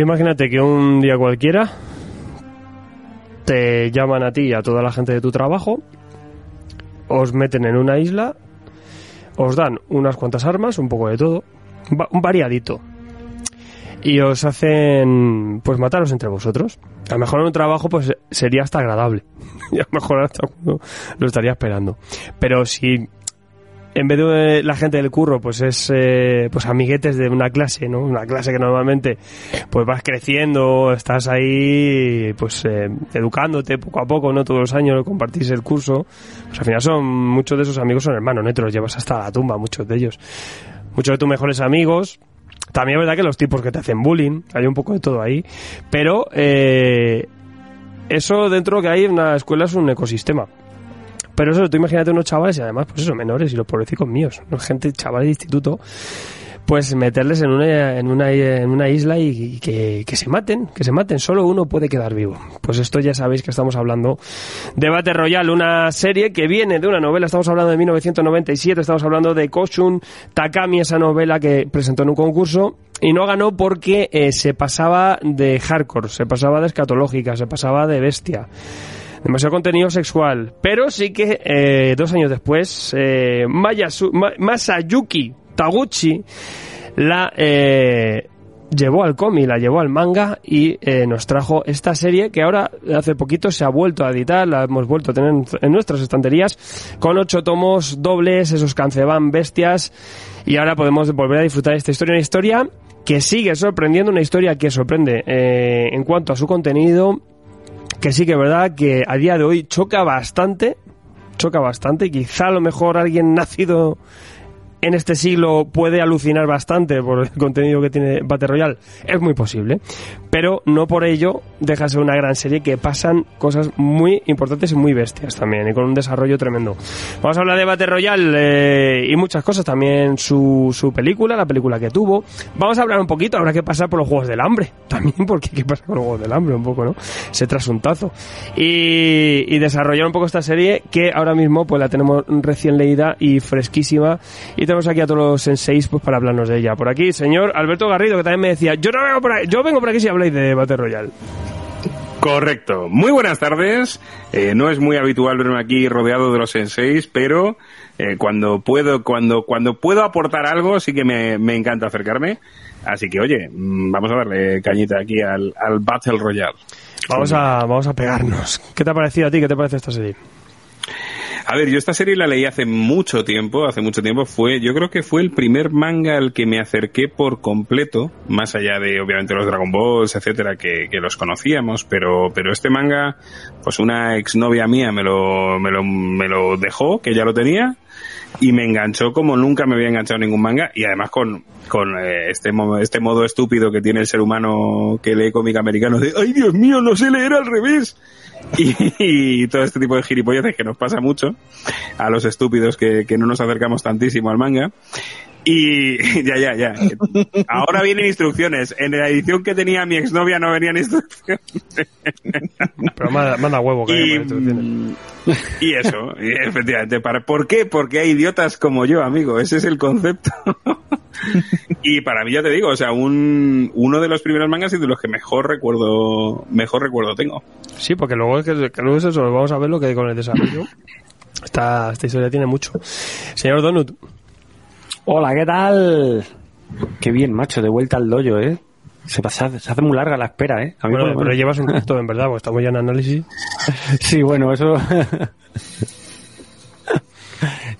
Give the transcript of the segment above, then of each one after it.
Imagínate que un día cualquiera te llaman a ti y a toda la gente de tu trabajo, os meten en una isla, os dan unas cuantas armas, un poco de todo, un variadito, y os hacen pues mataros entre vosotros. A lo mejor en un trabajo pues sería hasta agradable, y a lo mejor hasta uno lo estaría esperando. Pero si en vez de la gente del curro, pues es eh, pues amiguetes de una clase, ¿no? Una clase que normalmente pues vas creciendo, estás ahí pues eh, educándote poco a poco, ¿no? Todos los años compartís el curso. Pues al final son muchos de esos amigos son hermanos, ¿no? Te los llevas hasta la tumba, muchos de ellos. Muchos de tus mejores amigos. También es verdad que los tipos que te hacen bullying, hay un poco de todo ahí. Pero eh, eso dentro que hay una escuela es un ecosistema. Pero eso, tú imagínate unos chavales y además, pues eso, menores y los pobrecicos míos, gente, chavales de instituto, pues meterles en una, en una, en una isla y, y que, que se maten, que se maten, solo uno puede quedar vivo. Pues esto ya sabéis que estamos hablando de Battle Royale, una serie que viene de una novela, estamos hablando de 1997, estamos hablando de Koshun Takami, esa novela que presentó en un concurso y no ganó porque eh, se pasaba de hardcore, se pasaba de escatológica, se pasaba de bestia demasiado contenido sexual. Pero sí que eh, dos años después, eh, Mayasu- Ma- Masayuki Taguchi la eh, llevó al cómic, la llevó al manga y eh, nos trajo esta serie que ahora hace poquito se ha vuelto a editar, la hemos vuelto a tener en, nuestras estanterías con ocho tomos dobles, esos canceban bestias. Y ahora podemos volver a disfrutar de esta historia, una historia que sigue sorprendiendo, una historia que sorprende eh, en cuanto a su contenido, que sí que es verdad que a día de hoy choca bastante, choca bastante, quizá a lo mejor alguien nacido en este siglo puede alucinar bastante por el contenido que tiene Battle Royale, es muy posible, pero no por ello deja de ser una gran serie que pasan cosas muy importantes y muy bestias también, y con un desarrollo tremendo. Vamos a hablar de Battle Royale eh, y muchas cosas, también su, su película, la película que tuvo. Vamos a hablar un poquito, habrá que pasar por los Juegos del Hambre, también porque qué pasa con los Juegos del Hambre un poco, ¿no? Ese trasuntazo. Y, y desarrollar un poco esta serie que ahora mismo pues la tenemos recién leída y fresquísima y tenemos aquí a todos los senseis pues para hablarnos de ella. Por aquí, señor Alberto Garrido, que también me decía, yo no vengo por aquí, yo vengo por aquí si habláis de Battle Royale. Correcto. Muy buenas tardes. Eh, no es muy habitual verme aquí rodeado de los senseis, pero eh, cuando puedo, cuando, cuando puedo aportar algo, sí que me, me encanta acercarme. Así que, oye, mm, vamos a darle cañita aquí al, al Battle Royale. Vamos a, vamos a pegarnos. ¿Qué te ha parecido a ti? ¿Qué te parece esta serie? A ver, yo esta serie la leí hace mucho tiempo, hace mucho tiempo fue, yo creo que fue el primer manga al que me acerqué por completo, más allá de obviamente los Dragon Balls, etcétera, que, que los conocíamos, pero, pero este manga, pues una exnovia mía me lo, me lo, me lo dejó, que ya lo tenía, y me enganchó como nunca me había enganchado ningún manga, y además con, con eh, este, este modo estúpido que tiene el ser humano que lee cómic americano de, ay Dios mío, no sé leer al revés. Y, y todo este tipo de gilipolleces que nos pasa mucho a los estúpidos que, que no nos acercamos tantísimo al manga. Y ya, ya, ya. Ahora vienen instrucciones. En la edición que tenía mi exnovia no venían instrucciones. Pero manda, manda huevo que Y, instrucciones. y eso, y efectivamente. Para, ¿Por qué? Porque hay idiotas como yo, amigo. Ese es el concepto. y para mí, ya te digo, o sea, un, uno de los primeros mangas y de los que mejor recuerdo, mejor recuerdo tengo. Sí, porque luego es que, que luego es eso, vamos a ver lo que con el desarrollo. Esta, esta historia tiene mucho. Señor Donut, Hola, ¿qué tal? Qué bien, macho, de vuelta al dojo, ¿eh? Se, pasa, se hace muy larga la espera, ¿eh? A mí bueno, pero llevas un rato, en verdad, porque estamos ya en análisis. sí, bueno, eso...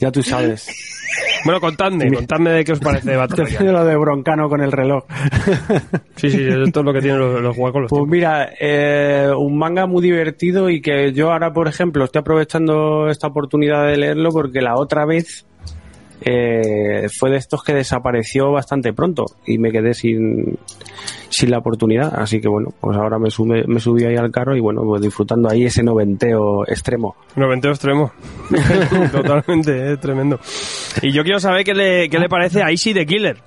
ya tú sabes. Bueno, contadme, contadme de qué os parece Battle lo de Broncano con el reloj. sí, sí, esto es lo que tienen los, los juegos Pues mira, eh, un manga muy divertido y que yo ahora, por ejemplo, estoy aprovechando esta oportunidad de leerlo porque la otra vez eh, fue de estos que desapareció bastante pronto y me quedé sin, sin la oportunidad. Así que bueno, pues ahora me, sube, me subí ahí al carro y bueno, pues disfrutando ahí ese noventeo extremo. Noventeo extremo. Totalmente, eh, tremendo. Y yo quiero saber qué le, qué le parece a Easy the Killer.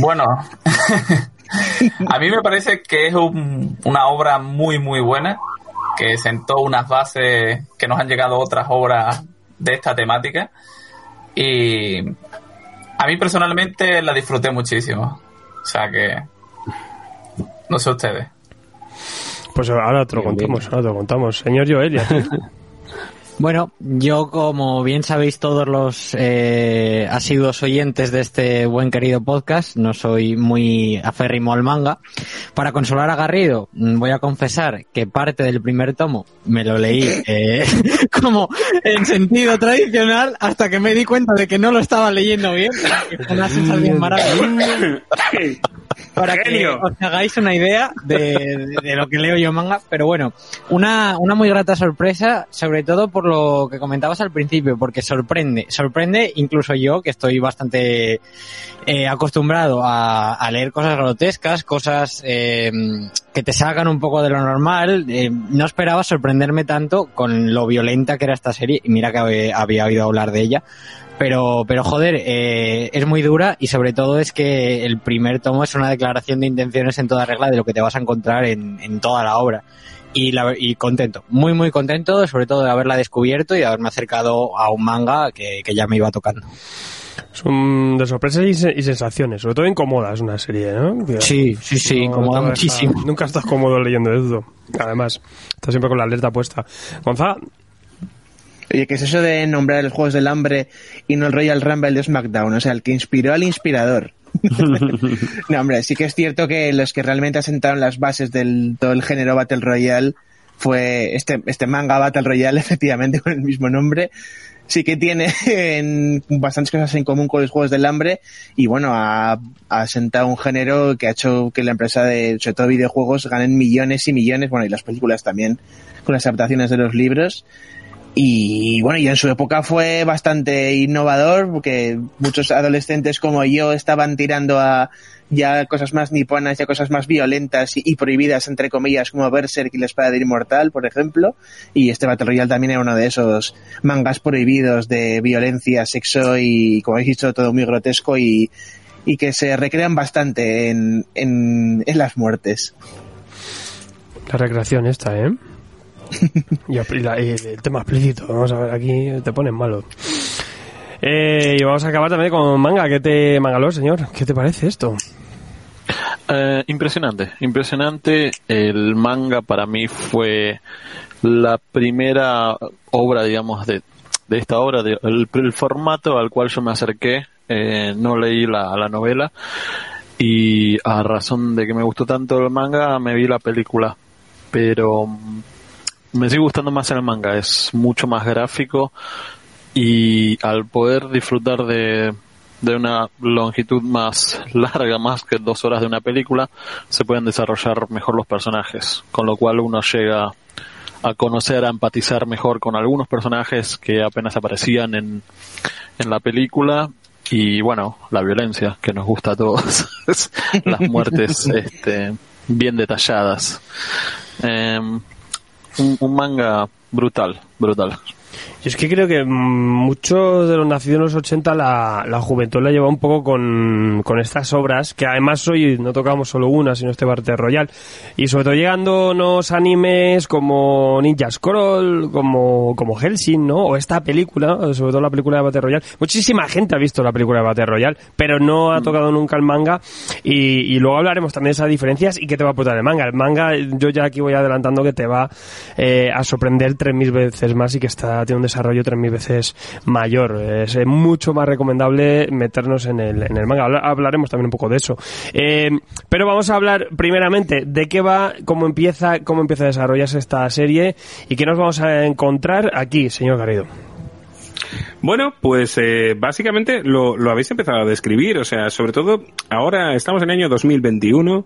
Bueno, a mí me parece que es una obra muy, muy buena, que sentó unas bases que nos han llegado otras obras de esta temática y a mí personalmente la disfruté muchísimo. O sea que. No sé ustedes. Pues ahora te lo contamos, ahora te lo contamos. Señor Joelia. Bueno, yo como bien sabéis todos los eh, asiduos oyentes de este buen querido podcast, no soy muy aférrimo al manga. Para consolar a Garrido, mm, voy a confesar que parte del primer tomo me lo leí eh, como en sentido tradicional hasta que me di cuenta de que no lo estaba leyendo bien. Una sensación maravillosa. para que os hagáis una idea de, lo que leo yo manga. Pero bueno, una, una muy grata sorpresa, sobre todo por lo que comentabas al principio, porque sorprende, sorprende incluso yo, que estoy bastante eh, acostumbrado a, leer cosas grotescas, cosas eh, que te sacan un poco de lo normal. Eh, no esperaba sorprenderme tanto con lo violenta que era esta serie, y mira que había oído hablar de ella pero, pero joder, eh, es muy dura y sobre todo es que el primer tomo es una declaración de intenciones en toda regla de lo que te vas a encontrar en, en toda la obra. Y, la, y contento, muy muy contento, sobre todo de haberla descubierto y de haberme acercado a un manga que, que ya me iba tocando. Son de sorpresas y, sensaciones, sobre todo incómoda es una serie, ¿no? Sí, sí, sí, incomoda muchísimo. nunca estás cómodo leyendo esto. Además, estás siempre con la alerta puesta. Gonzalo, Oye, ¿qué es eso de nombrar los Juegos del Hambre y no el Royal Rumble de SmackDown? O sea, el que inspiró al inspirador. no, hombre, sí que es cierto que los que realmente asentaron las bases del todo el género Battle Royale fue este, este manga Battle Royale, efectivamente, con el mismo nombre. Sí que tiene bastantes cosas en común con los Juegos del Hambre y bueno, ha, asentado un género que ha hecho que la empresa de, sobre todo videojuegos, ganen millones y millones, bueno, y las películas también, con las adaptaciones de los libros. Y bueno, y en su época fue bastante innovador porque muchos adolescentes como yo estaban tirando a ya cosas más niponas, ya cosas más violentas y, prohibidas, entre comillas, como Berserk y la espada de Inmortal, por ejemplo. Y este Battle Royale también era uno de esos mangas prohibidos de violencia, sexo y, como habéis dicho, todo muy grotesco y, y que se recrean bastante en, en, en las muertes. La recreación esta, ¿eh? y, el tema explícito, vamos a ver, aquí te ponen malo. Eh, y vamos a acabar también con manga. ¿Qué te, señor? ¿Qué te parece esto? Eh, impresionante, impresionante. El manga para mí fue la primera obra, digamos, de, de esta obra, de, el, formato al cual yo me acerqué. Eh, no leí la, la novela y a razón de que me gustó tanto el manga, me vi la película. Pero me sigue gustando más el manga, es mucho más gráfico y al poder disfrutar de, de una longitud más larga, más que dos horas de una película, se pueden desarrollar mejor los personajes, con lo cual uno llega a conocer, a empatizar mejor con algunos personajes que apenas aparecían en, en la película y bueno, la violencia que nos gusta a todos, las muertes este, bien detalladas. Eh, un, manga brutal, brutal. Yo es que creo que muchos de los nacidos en los 80 la, la juventud la lleva un poco con, con, estas obras, que además hoy no tocamos solo una, sino este Battle Royal. Y sobre todo llegándonos animes como Ninja Scroll, como, como Helsing, ¿no? O esta película, sobre todo la película de Battle Royale. Muchísima gente ha visto la película de Battle Royale, pero no ha mm. tocado nunca el manga. Y, y luego hablaremos también de esas diferencias y qué te va a aportar el manga. El manga, yo ya aquí voy adelantando que te va eh, a sorprender tres mil veces más y que está, tiene un desarrollo tres mil veces mayor. Es mucho más recomendable meternos en el, en el manga. Habla- Hablaremos también un poco de eso. Eh, pero vamos a hablar primeramente de qué va, cómo empieza, cómo empieza a desarrollarse esta serie y qué nos vamos a encontrar aquí, señor Garrido. Bueno, pues eh, básicamente lo, lo habéis empezado a describir, o sea, sobre todo ahora estamos en el año 2021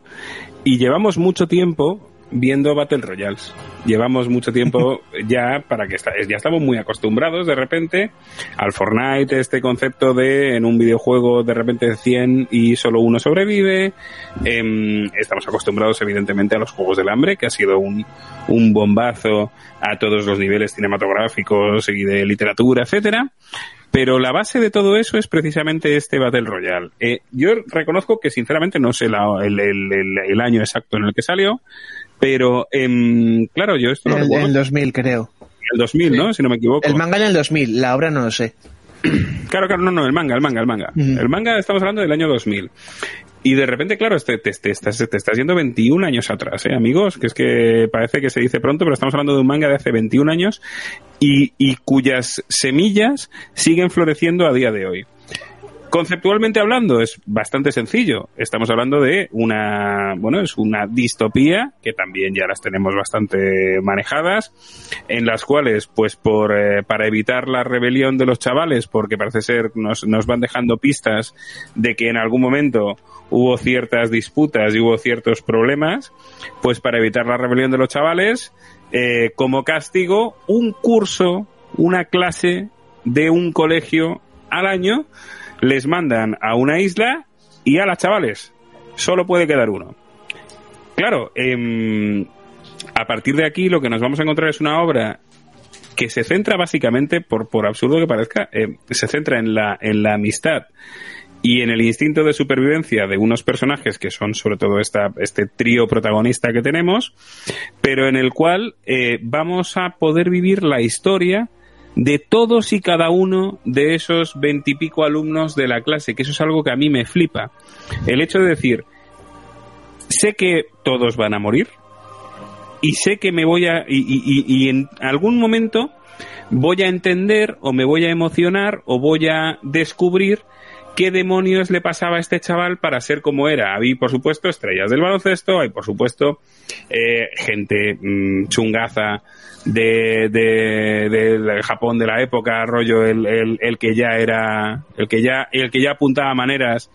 y llevamos mucho tiempo viendo Battle Royales. Llevamos mucho tiempo ya para que esta- ya estamos muy acostumbrados de repente al Fortnite, este concepto de en un videojuego de repente 100 y solo uno sobrevive. Em, estamos acostumbrados evidentemente a los Juegos del Hambre, que ha sido un, un bombazo a todos los niveles cinematográficos y de literatura, etcétera. Pero la base de todo eso es precisamente este Battle Royale. Eh, yo reconozco que sinceramente no sé la- el, el- el- el año exacto en el que salió, pero em, claro, yo esto lo En el 2000, creo. el 2000, ¿no? Si no me equivoco. El manga en el 2000, la obra no lo sé. Claro, claro, no, no, el manga, el manga, el manga. El manga estamos hablando del año 2000. Y de repente, claro, este, te, te estás, te estás yendo 21 años atrás, ¿eh, amigos? Que es que parece que se dice pronto, pero estamos hablando de un manga de hace 21 años y, y cuyas semillas siguen floreciendo a día de hoy. Conceptualmente hablando es bastante sencillo. Estamos hablando de una, bueno, es una distopía que también ya las tenemos bastante manejadas, en las cuales, pues por eh, para evitar la rebelión de los chavales, porque parece ser nos, nos van dejando pistas de que en algún momento hubo ciertas disputas y hubo ciertos problemas, pues para evitar la rebelión de los chavales, eh, como castigo, un curso, una clase de un colegio al año les mandan a una isla y a las chavales. Solo puede quedar uno. Claro, em, a partir de aquí lo que nos vamos a encontrar es una obra que se centra básicamente, por, por absurdo que parezca, em, se centra en la, en la amistad y en el instinto de supervivencia de unos personajes que son sobre todo esta, este trío protagonista que tenemos, pero en el cual eh, vamos a poder vivir la historia de todos y cada uno de esos veintipico alumnos de la clase, que eso es algo que a mí me flipa. El hecho de decir, sé que todos van a morir y sé que me voy a... y, y- y- en algún momento voy a entender o me voy a emocionar o voy a descubrir qué demonios le pasaba a este chaval para ser como era. Había, por supuesto, estrellas del baloncesto, hay, por supuesto, eh, gente mm, chungaza de, de- Japón de la época, rollo el, el- el que ya era, el que ya, el que ya apuntaba maneras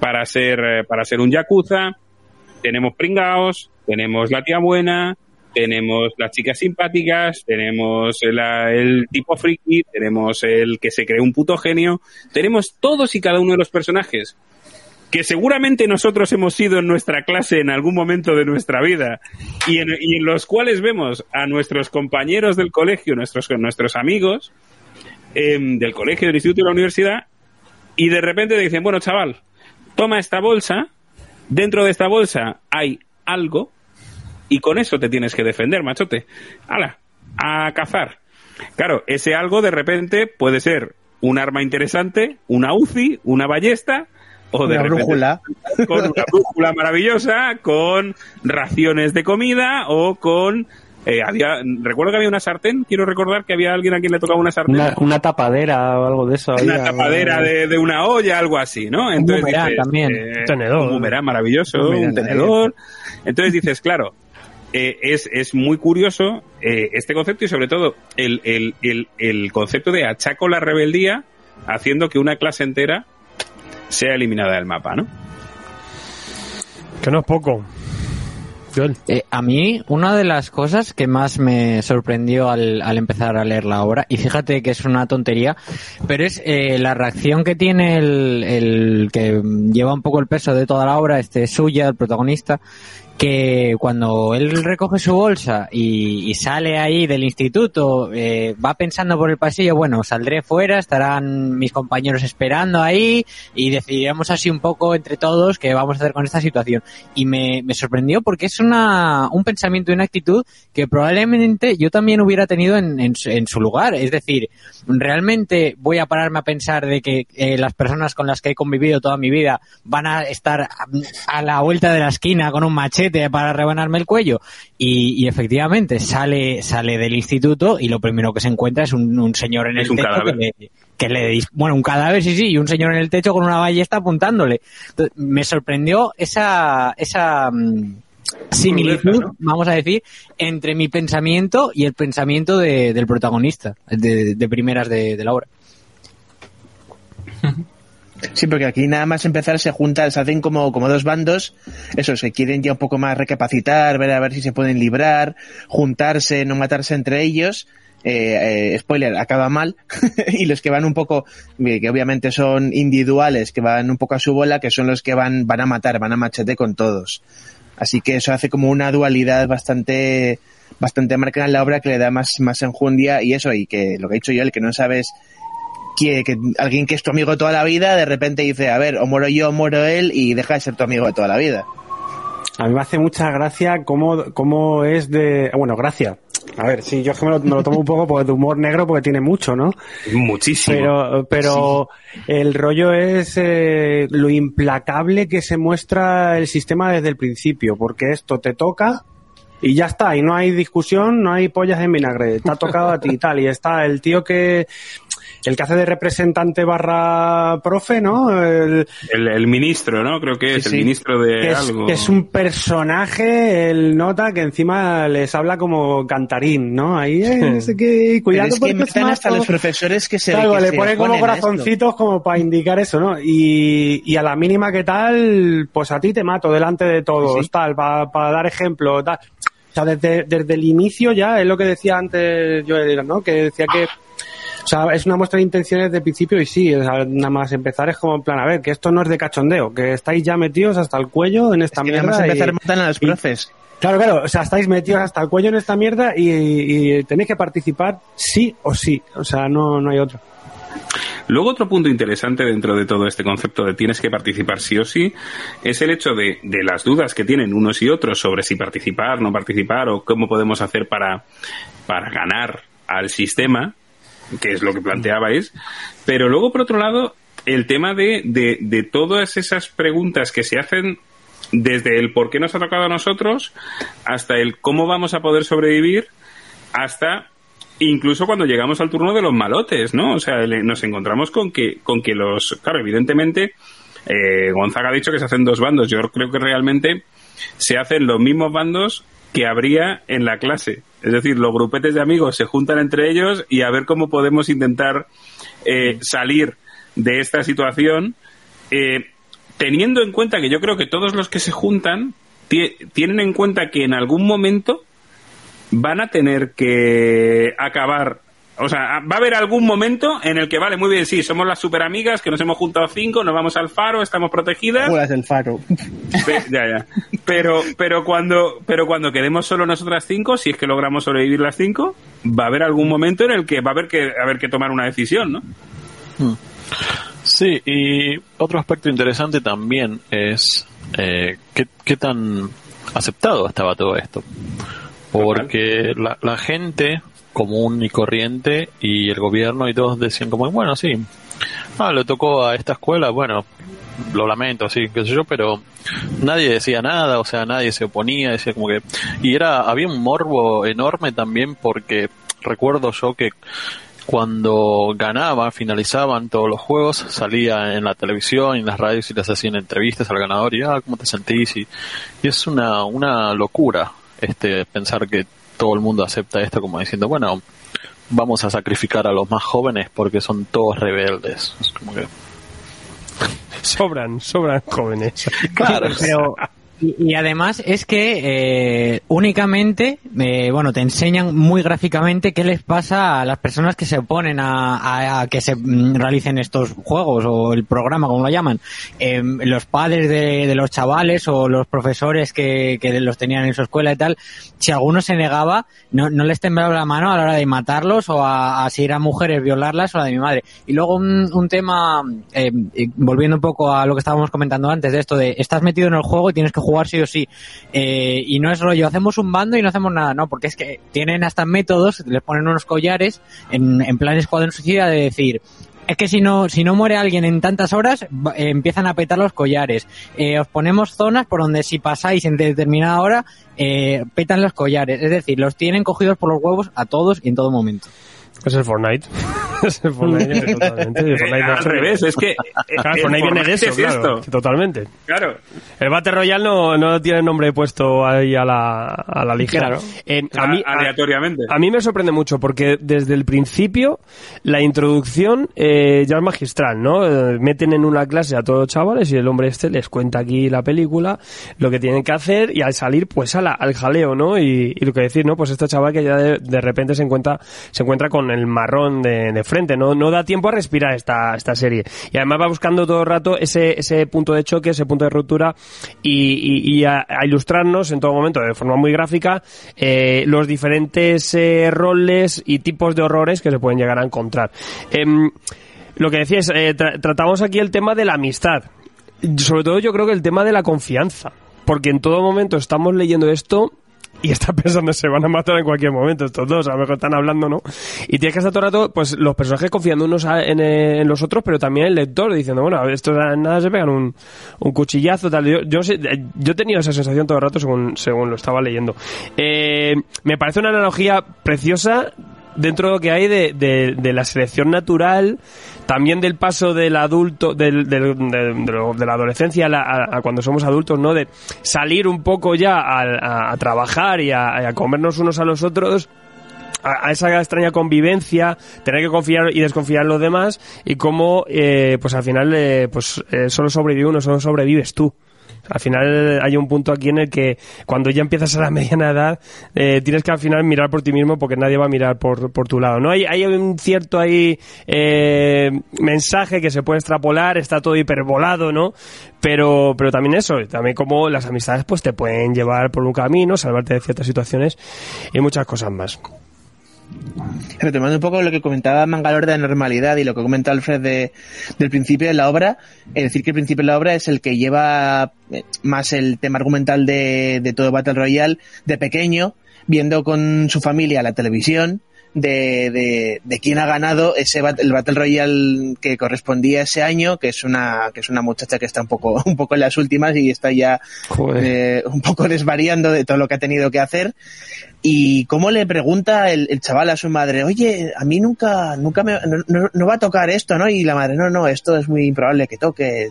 para ser, eh, para ser un yakuza. Tenemos pringaos, tenemos la tía buena, tenemos las chicas simpáticas, tenemos el, tipo friki, tenemos el que se cree un puto genio, tenemos todos y cada uno de los personajes que seguramente nosotros hemos sido en nuestra clase en algún momento de nuestra vida y en, y en los cuales vemos a nuestros compañeros del colegio, nuestros, nuestros amigos em, del colegio, del instituto y de la universidad y de repente te dicen, bueno chaval, toma esta bolsa, dentro de esta bolsa hay algo y con eso te tienes que defender, machote. ¡Hala! A cazar. Claro, ese algo de repente puede ser un arma interesante, una UCI, una ballesta, o de Una repente brújula. con una brújula maravillosa, con raciones de comida o con... eh, había, recuerdo que había una sartén, quiero recordar que había alguien a quien le tocaba una sartén. Una, una tapadera o algo de eso. Una había, tapadera de, de una olla, algo así, ¿no? Entonces dices, también. eh, Tenedor. Un boomerang maravilloso, un, tenedor. Entonces dices, claro, eh, es, es muy curioso eh, este concepto y sobre todo el, el, el, el concepto de achaco la rebeldía haciendo que una clase entera sea eliminada del mapa, ¿no? Que no es poco. Eh, a mí, una de las cosas que más me sorprendió al, al empezar a leer la obra, y fíjate que es una tontería, pero es eh, la reacción que tiene el, el que lleva un poco el peso de toda la obra, este Suya, el protagonista, que cuando él recoge su bolsa y, sale ahí del instituto, eh, va pensando por el pasillo, bueno, saldré fuera, estarán mis compañeros esperando ahí y decidiremos así un poco entre todos qué vamos a hacer con esta situación. Y me, me sorprendió porque es una, un pensamiento y una actitud que probablemente yo también hubiera tenido en, en, en su lugar. Es decir, realmente voy a pararme a pensar de que eh, las personas con las que he convivido toda mi vida van a estar a la vuelta de la esquina con un machete para rebanarme el cuello. Y, y efectivamente sale, sale del instituto y lo primero que se encuentra es un, un señor en Es el un techo cadáver. que le, que le dis- bueno, un cadáver, sí, sí, y un señor en el techo con una ballesta apuntándole. Entonces, me sorprendió esa, esa mm, similitud, vamos a decir, entre mi pensamiento y el pensamiento de- del protagonista, de, de primeras de, de la obra. Sí, porque aquí nada más empezar se juntan, se hacen como, como dos bandos, esos que quieren ya un poco más recapacitar, ver a ver si se pueden librar, juntarse, no matarse entre ellos. Eh, eh, spoiler, acaba mal. y los que van un poco, eh, que obviamente son individuales, que van un poco a su bola, que son los que van, van a matar, van a machete con todos. Así que eso hace como una dualidad bastante, bastante marcada en la obra que le da más, más enjundia y eso, y que lo que he dicho yo, el que no sabes que, que alguien que es tu amigo toda la vida de repente dice, a ver, o muero yo o muero él y deja de ser tu amigo de toda la vida. A mí me hace mucha gracia cómo, cómo es de... Bueno, gracia. A ver, sí, yo es que me lo, me lo tomo un poco porque de humor negro porque tiene mucho, ¿no? Muchísimo. Pero, pero el rollo es eh, lo implacable que se muestra el sistema desde el principio, porque esto te toca y ya está, y no hay discusión, no hay pollas en vinagre, te ha tocado a ti y tal, y está el tío que el que hace de representante barra profe, ¿no? El, El, el ministro, ¿no? Creo que es el sí. ministro de que es, algo. que es un personaje, el nota que encima les habla como cantarín, ¿no? Ahí, eh, no sé qué, cuidado es que porque hasta los profesores que se, Claro, que le se ponen como esto. corazoncitos como para indicar eso, ¿no? Y, y a la mínima que tal, pues a ti te mato delante de todos, Sí, sí. tal, para dar ejemplo, tal. O sea, desde, desde el inicio ya, es lo que decía antes Joel, ¿no? Que decía que, o sea, es una muestra de intenciones de principio y sí, o sea, nada más empezar es como en plan, a ver, que esto no es de cachondeo, que estáis ya metidos hasta el cuello en esta Es que nada mierda. más empezar y- matan a los y- profes. Claro, claro, o sea, estáis metidos hasta el cuello en esta mierda y, y tenéis que participar sí o sí, o sea, no, no hay otro. Luego otro punto interesante dentro de todo este concepto de tienes que participar sí o sí es el hecho de, de las dudas que tienen unos y otros sobre si participar, no participar o cómo podemos hacer para, para ganar al sistema, que es lo que planteabais. Pero luego, por otro lado, el tema de, de, de todas esas preguntas que se hacen desde el por qué nos ha tocado a nosotros hasta el cómo vamos a poder sobrevivir hasta incluso cuando llegamos al turno de los malotes, ¿no? O sea, le- nos encontramos con que, con que los, claro, evidentemente, eh, Gonzaga ha dicho que se hacen dos bandos. Yo creo que realmente se hacen los mismos bandos que habría en la clase. Es decir, los grupetes de amigos se juntan entre ellos y a ver cómo podemos intentar eh, salir de esta situación, eh, teniendo en cuenta que yo creo que todos los que se juntan tie- tienen en cuenta que en algún momento van a tener que acabar. O sea, va a haber algún momento en el que, vale, muy bien, sí, somos las super amigas, que nos hemos juntado cinco, nos vamos al faro, estamos protegidas. Juegas el faro. Pe- ya, ya. Pero, pero cuando, pero cuando quedemos solo nosotras cinco, si es que logramos sobrevivir las cinco, va a haber algún momento en el que va a haber que, haber que tomar una decisión, ¿no? Sí, y otro aspecto interesante también es eh, qué, qué tan aceptado estaba todo esto. Porque la, la gente común y corriente y el gobierno y todos decían como, bueno, sí, ah, le tocó a esta escuela, bueno, lo lamento, sí, qué sé yo, pero nadie decía nada, o sea, nadie se oponía, decía como que... Y era, había un morbo enorme también porque recuerdo yo que cuando ganaba, finalizaban todos los juegos, salía en la televisión en las radios y les hacían entrevistas al ganador y, ah, ¿cómo te sentís? Y, y es una, una locura este pensar que todo el mundo acepta esto como diciendo, bueno, vamos a sacrificar a los más jóvenes porque son todos rebeldes. Es como que, Sobran, sobran jóvenes. claro, Pero, y, además es que eh, únicamente, eh, bueno, te enseñan muy gráficamente qué les pasa a las personas que se oponen a, que se mm, realicen estos juegos o el programa, como lo llaman. Eh, los padres de, los chavales o los profesores que, los tenían en su escuela y tal, si alguno se negaba, no, no les temblaba la mano a la hora de matarlos o a, a si eran mujeres violarlas o la de mi madre. Y luego un, un tema, eh, volviendo un poco a lo que estábamos comentando antes de esto de estás metido en el juego y tienes que jugar sí o sí. Eh, y no es rollo, hacemos un bando y no hacemos nada, no, porque es que tienen hasta métodos, les ponen unos collares en, en plan escuadrón suicida de decir, es que si no, si no muere alguien en tantas horas, eh, empiezan a petar los collares. Eh, os ponemos zonas por donde si pasáis en determinada hora, eh, petan los collares. Es decir, los tienen cogidos por los huevos a todos y en todo momento. Es el Fortnite. es el Fortnite totalmente. El Fortnite Eh, no al revés, es que. Claro, el Fortnite viene de eso, es claro, esto. totalmente. Claro. El Battle Royale no, no tiene nombre puesto ahí a la, a la ligera. Claro. Eh, a, mí, aleatoriamente. a mí me sorprende mucho porque desde el principio la introducción eh, ya es magistral, ¿no? Eh, meten en una clase a todos los chavales y el hombre este les cuenta aquí la película, lo que tienen que hacer y al salir pues a la- al jaleo, ¿no? Y, y lo que decir, ¿no? Pues este chaval que ya de, de repente se encuentra, se encuentra con el marrón de, frente, ¿no? No da tiempo a respirar esta, esta serie. Y además va buscando todo el rato ese, ese punto de choque, ese punto de ruptura y, y- a ilustrarnos en todo momento de forma muy gráfica eh, los diferentes eh, roles y tipos de horrores que se pueden llegar a encontrar. Em, lo que decías, eh, tra- tratamos aquí el tema de la amistad. Sobre todo yo creo que el tema de la confianza. Porque en todo momento estamos leyendo esto y está pensando se van a matar en cualquier momento estos dos, a lo mejor están hablando, ¿no? Y tienes que estar todo el rato, pues los personajes confiando unos a- en, eh, en los otros, pero también el lector diciendo, bueno, estos nada se pegan un, un cuchillazo, tal. Yo, yo, sé- yo he tenido esa sensación todo el rato según, según lo estaba leyendo. Eh, me parece una analogía preciosa dentro de lo que hay de, de- de la selección natural, también del paso del adulto, del, del- de, la adolescencia a, la- a- cuando somos adultos, ¿no? De salir un poco ya a, a- trabajar y a, comernos unos a los otros. A, a esa extraña convivencia, tener que confiar y desconfiar en los demás y cómo, eh, pues al final, eh, pues eh, solo sobrevive uno, solo sobrevives tú. Al final hay un punto aquí en el que cuando ya empiezas a la mediana edad eh, tienes que al final mirar por ti mismo porque nadie va a mirar por, por tu lado. No hay, hay un cierto ahí eh, mensaje que se puede extrapolar, está todo hiperbolado, ¿no? Pero, pero también eso, también como las amistades pues te pueden llevar por un camino, salvarte de ciertas situaciones y muchas cosas más. Retomando un poco lo que comentaba Mangalore de normalidad y lo que comenta Alfred de, del principio de la obra, es decir, que el principio de la obra es el que lleva eh, más el tema argumental de, de todo Battle Royale de pequeño, viendo con su familia la televisión, de, de, de quién ha ganado ese el Battle Royale que correspondía ese año, que es una, que es una muchacha que está un poco, un poco en las últimas y está ya eh, un poco desvariando de todo lo que ha tenido que hacer. Y cómo le pregunta el, chaval a su madre, oye, a mí nunca, nunca me, no, no- no va a tocar esto, ¿no? Y la madre, no, no, esto es muy improbable que toque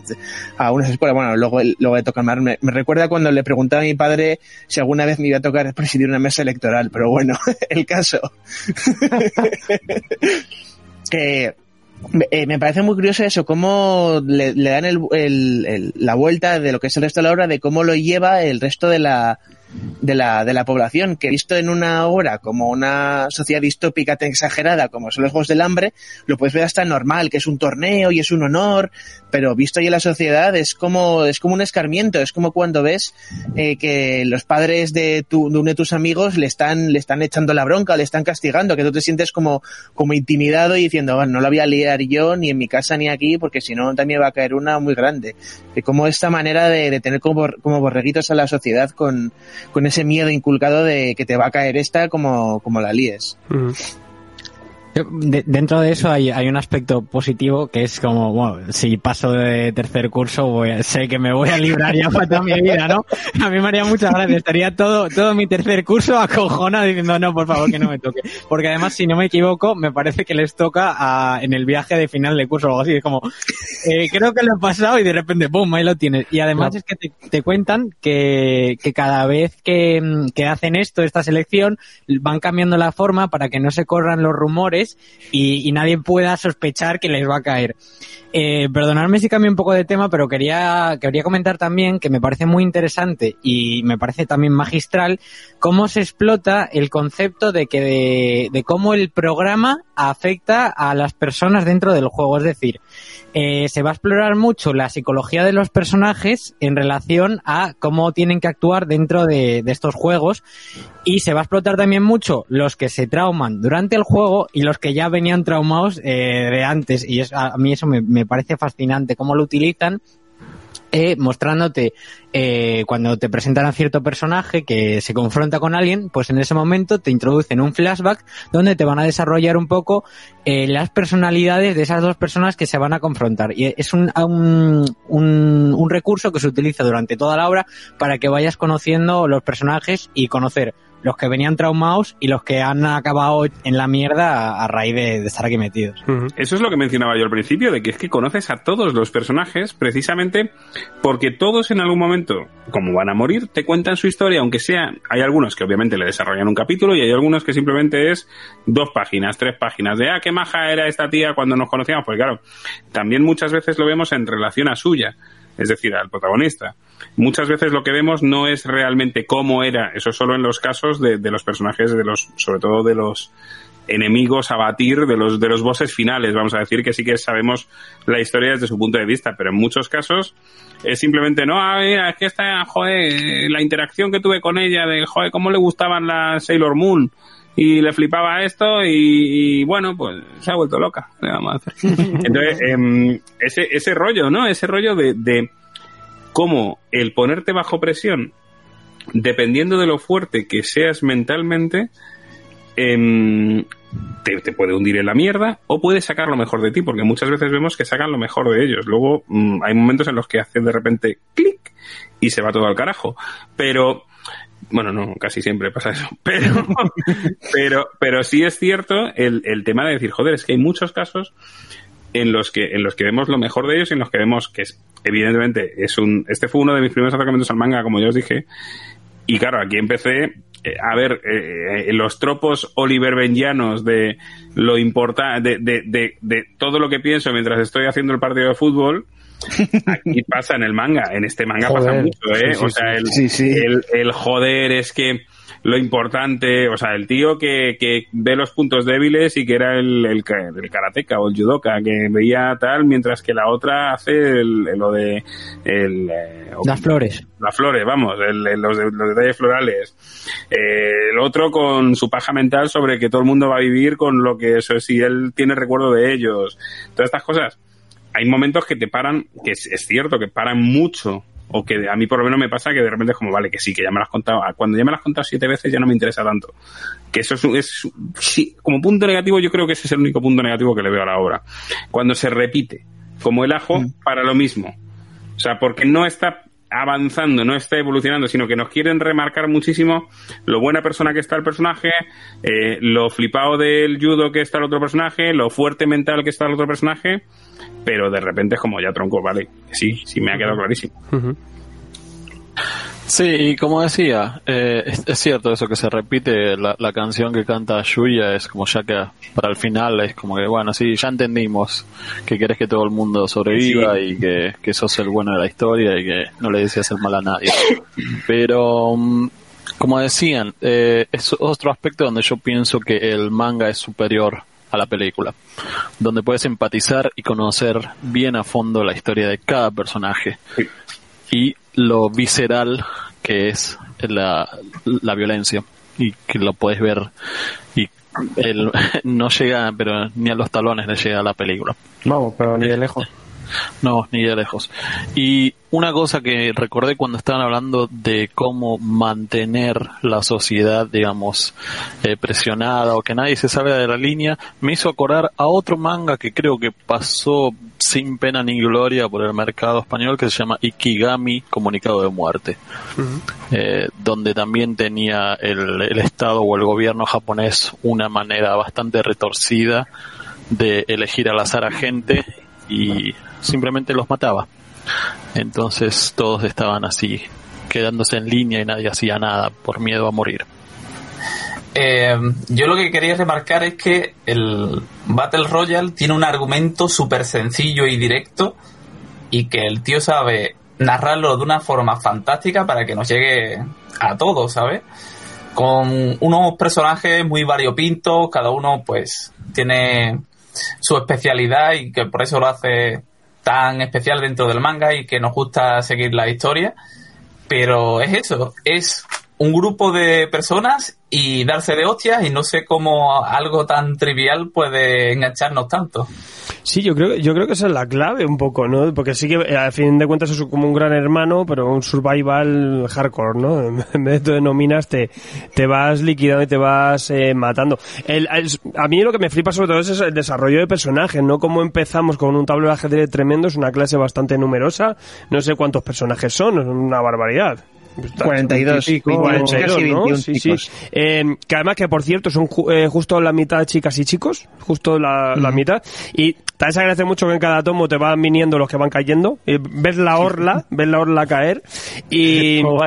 a unas escuelas. Bueno, luego, luego le toca más. Me, me recuerda cuando le preguntaba a mi padre si alguna vez me iba a tocar presidir una mesa electoral, pero bueno, el caso. que eh, me parece muy curioso eso, cómo le, le dan el- el- la vuelta de lo que es el resto de la obra, de cómo lo lleva el resto de la, de la, de la población, que visto en una obra como una sociedad distópica tan exagerada como son los Juegos del Hambre, lo puedes ver hasta normal, que es un torneo y es un honor, pero visto ahí en la sociedad es como, es como un escarmiento, es como cuando ves eh, que los padres de, tu, de uno de tus amigos le están, le están echando la bronca, le están castigando, que tú te sientes como, como intimidado y diciendo, "Bueno, no la voy a liar yo ni en mi casa ni aquí, porque si no también va a caer una muy grande. De como esta manera de, de tener como, como borreguitos a la sociedad con, con ese miedo inculcado de que te va a caer esta como, como la líes. De- dentro de eso hay, hay un aspecto positivo que es como, bueno, si paso de tercer curso, voy a- sé que me voy a librar ya para toda mi vida, ¿no? A mí me haría mucha gracia, estaría todo, todo mi tercer curso acojonado diciendo, no, por favor, que no me toque. Porque además, si no me equivoco, me parece que les toca a- en el viaje de final de curso o algo así, es como, eh, creo que lo he pasado y de repente, ¡pum!, ahí lo tienes. Y además es que te, te cuentan que, que cada vez que, que hacen esto, esta selección, van cambiando la forma para que no se corran los rumores y, nadie pueda sospechar que les va a caer. Eh, perdonadme si cambio un poco de tema, pero quería, quería comentar también que me parece muy interesante y me parece también magistral cómo se explota el concepto de que de, cómo el programa afecta a las personas dentro del juego. Es decir, eh, se va a explorar mucho la psicología de los personajes en relación a cómo tienen que actuar dentro de, estos juegos y se va a explotar también mucho los que se trauman durante el juego y los que ya venían traumados eh, de antes y es- a mí eso me parece fascinante cómo lo utilizan eh, mostrándote eh, cuando te presentan a cierto personaje que se confronta con alguien, pues en ese momento te introducen un flashback donde te van a desarrollar un poco eh, las personalidades de esas dos personas que se van a confrontar. Y es un, un, un, un recurso que se utiliza durante toda la obra para que vayas conociendo los personajes y conocer los que venían traumados y los que han acabado en la mierda a, raíz de, de, estar aquí metidos. Eso es lo que mencionaba yo al principio, de que es que conoces a todos los personajes precisamente porque todos en algún momento, como van a morir, te cuentan su historia, aunque sea, hay algunos que obviamente le desarrollan un capítulo y hay algunos que simplemente es dos páginas, tres páginas, de, ah, qué maja era esta tía cuando nos conocíamos, pues claro, también muchas veces lo vemos en relación a suya es decir, al protagonista. Muchas veces lo que vemos no es realmente cómo era, eso solo en los casos de, de los personajes, de los, sobre todo de los enemigos a batir, de los, de los bosses finales, vamos a decir que sí que sabemos la historia desde su punto de vista, pero en muchos casos es simplemente, no, a ver, es que esta, joder, la interacción que tuve con ella, de, joder, cómo le gustaban las Sailor Moon, y le flipaba esto y, y, bueno, pues se ha vuelto loca. Vamos a hacer. Entonces, eh, ese, ese rollo, ¿no? Ese rollo de, de cómo el ponerte bajo presión, dependiendo de lo fuerte que seas mentalmente, eh, te, te, puede hundir en la mierda o puede sacar lo mejor de ti, porque muchas veces vemos que sacan lo mejor de ellos. Luego mmm, hay momentos en los que hacen de repente clic y se va todo al carajo. Pero bueno, no, casi siempre pasa eso. Pero, pero, pero sí es cierto el, el tema de decir, joder, es que hay muchos casos en los que, en los que vemos lo mejor de ellos y en los que vemos que es, evidentemente, es un, este fue uno de mis primeros acercamientos al manga, como ya os dije. Y claro, aquí empecé eh, a ver eh, los tropos Oliver Benjanos de lo importante, de, de, de, de, todo lo que pienso mientras estoy haciendo el partido de fútbol, Aquí pasa en el manga, en este manga joder, pasa mucho, ¿eh? Sí, o sea, el, sí, sí. El, el, joder es que lo importante, o sea, el tío que, que ve los puntos débiles y que era el, el, el karateka o el judoka, que veía tal, mientras que la otra hace lo de... El, eh, las flores. Las flores, vamos, los, los, detalles florales. Eh, el otro con su paja mental sobre que todo el mundo va a vivir con lo que eso es, si él tiene recuerdo de ellos. Todas estas cosas hay momentos que te paran, que es, es, cierto, que paran mucho, o que a mí por lo menos me pasa que de repente es como, vale, que sí, que ya me lo has contado, cuando ya me lo has contado siete veces ya no me interesa tanto. Que eso es, es sí, como punto negativo yo creo que ese es el único punto negativo que le veo a la obra. Cuando se repite, como el ajo, mm. para lo mismo. O sea, porque no está avanzando, no está evolucionando, sino que nos quieren remarcar muchísimo lo buena persona que está el personaje, eh, lo flipado del judo que está el otro personaje, lo fuerte mental que está el otro personaje, pero de repente es como ya tronco, vale, sí, sí me ha quedado clarísimo. Uh -huh. Sí, y como decía, eh, es, es, cierto eso que se repite, la, la, canción que canta Yuya es como ya que para el final es como que, bueno, sí, ya entendimos que querés que todo el mundo sobreviva sí. y que, que sos el bueno de la historia y que no le decías el mal a nadie. Pero, um, como decían, eh, es otro aspecto donde yo pienso que el manga es superior a la película, donde puedes empatizar y conocer bien a fondo la historia de cada personaje. Sí. Y lo visceral que es la, la violencia y que lo puedes ver y él no llega pero ni a los talones le llega a la película vamos pero ni de lejos no, ni de lejos. Y una cosa que recordé cuando estaban hablando de cómo mantener la sociedad, digamos, eh, presionada o que nadie se salga de la línea, me hizo acordar a otro manga que creo que pasó sin pena ni gloria por el mercado español que se llama Ikigami Comunicado de Muerte, uh -huh. eh, donde también tenía el, el Estado o el gobierno japonés una manera bastante retorcida de elegir al azar a gente y simplemente los mataba. Entonces todos estaban así, quedándose en línea y nadie hacía nada por miedo a morir. Eh, yo lo que quería remarcar es que el Battle Royale tiene un argumento súper sencillo y directo y que el tío sabe narrarlo de una forma fantástica para que nos llegue a todos, ¿sabes? Con unos personajes muy variopintos, cada uno pues tiene su especialidad y que por eso lo hace tan especial dentro del manga y que nos gusta seguir la historia. Pero es eso, es un grupo de personas y darse de hostias y no sé cómo algo tan trivial puede engancharnos tanto. Sí, yo creo, yo creo que esa es la clave un poco, ¿no? Porque sí que eh, al fin de cuentas es como un gran hermano, pero un survival hardcore, ¿no? En vez de te denominas, te, te vas liquidando y te vas eh, matando. El, el- a mí lo que me flipa sobre todo es el desarrollo de personajes, ¿no? Como empezamos con un tablero de ajedrez tremendo, es una clase bastante numerosa, no sé cuántos personajes son, es una barbaridad. 42, Y 42, casi 21 Sí, sí. chicos. Eh, que además que por cierto son ju- eh, justo la mitad chicas y chicos, justo la, la mitad. Y se agradece mucho que en cada tomo te van viniendo los que van cayendo. Eh, ves la orla, ves la orla caer. Y, va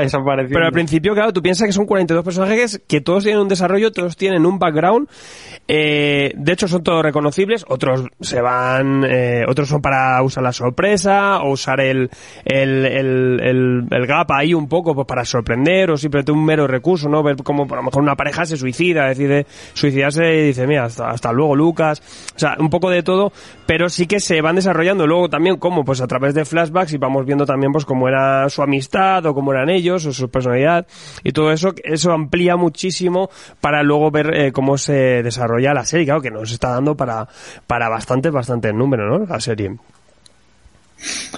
pero al principio, claro, tú piensas que son 42 personajes que todos tienen un desarrollo, todos tienen un background. Eh, de hecho, son todos reconocibles. Otros se van, eh, otros son para usar la sorpresa o usar el, el, el, el, el gap ahí un poco pues, para sorprender o simplemente un mero recurso, ¿no? Ver cómo a lo mejor una pareja se suicida, decide suicidarse y dice, mira, hasta, hasta luego, Lucas. O sea, un poco de todo, pero sí que se van desarrollando luego también cómo, pues a través de flashbacks y vamos viendo también pues cómo era su amistad o cómo eran ellos o su personalidad y todo eso, eso amplía muchísimo para luego ver eh, cómo se desarrolla la serie, claro que nos está dando para, para bastante, bastante número, ¿no? La serie.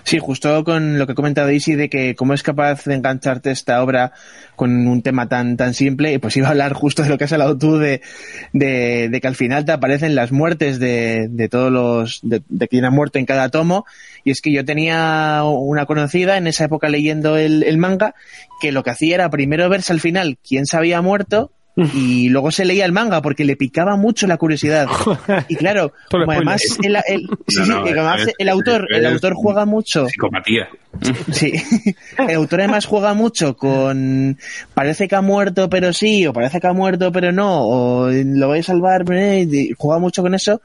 Sí, justo con lo que ha comentado Isi de que cómo es capaz de engancharte esta obra con un tema tan tan simple, pues iba a hablar justo de lo que has hablado tú de, de, de que al final te aparecen las muertes de, de todos los, de, de quien ha muerto en cada tomo, y es que yo tenía una conocida en esa época leyendo el, el manga, que lo que hacía era primero verse al final quién se había muerto, y luego se leía el manga porque le picaba mucho la curiosidad. Y claro, como además el, el- sí, no, además el autor, el autor juega mucho Psicopatía. Sí, el autor además juega mucho con parece que ha muerto pero sí, o parece que ha muerto pero no, o lo voy a salvar, eh, juega mucho con eso,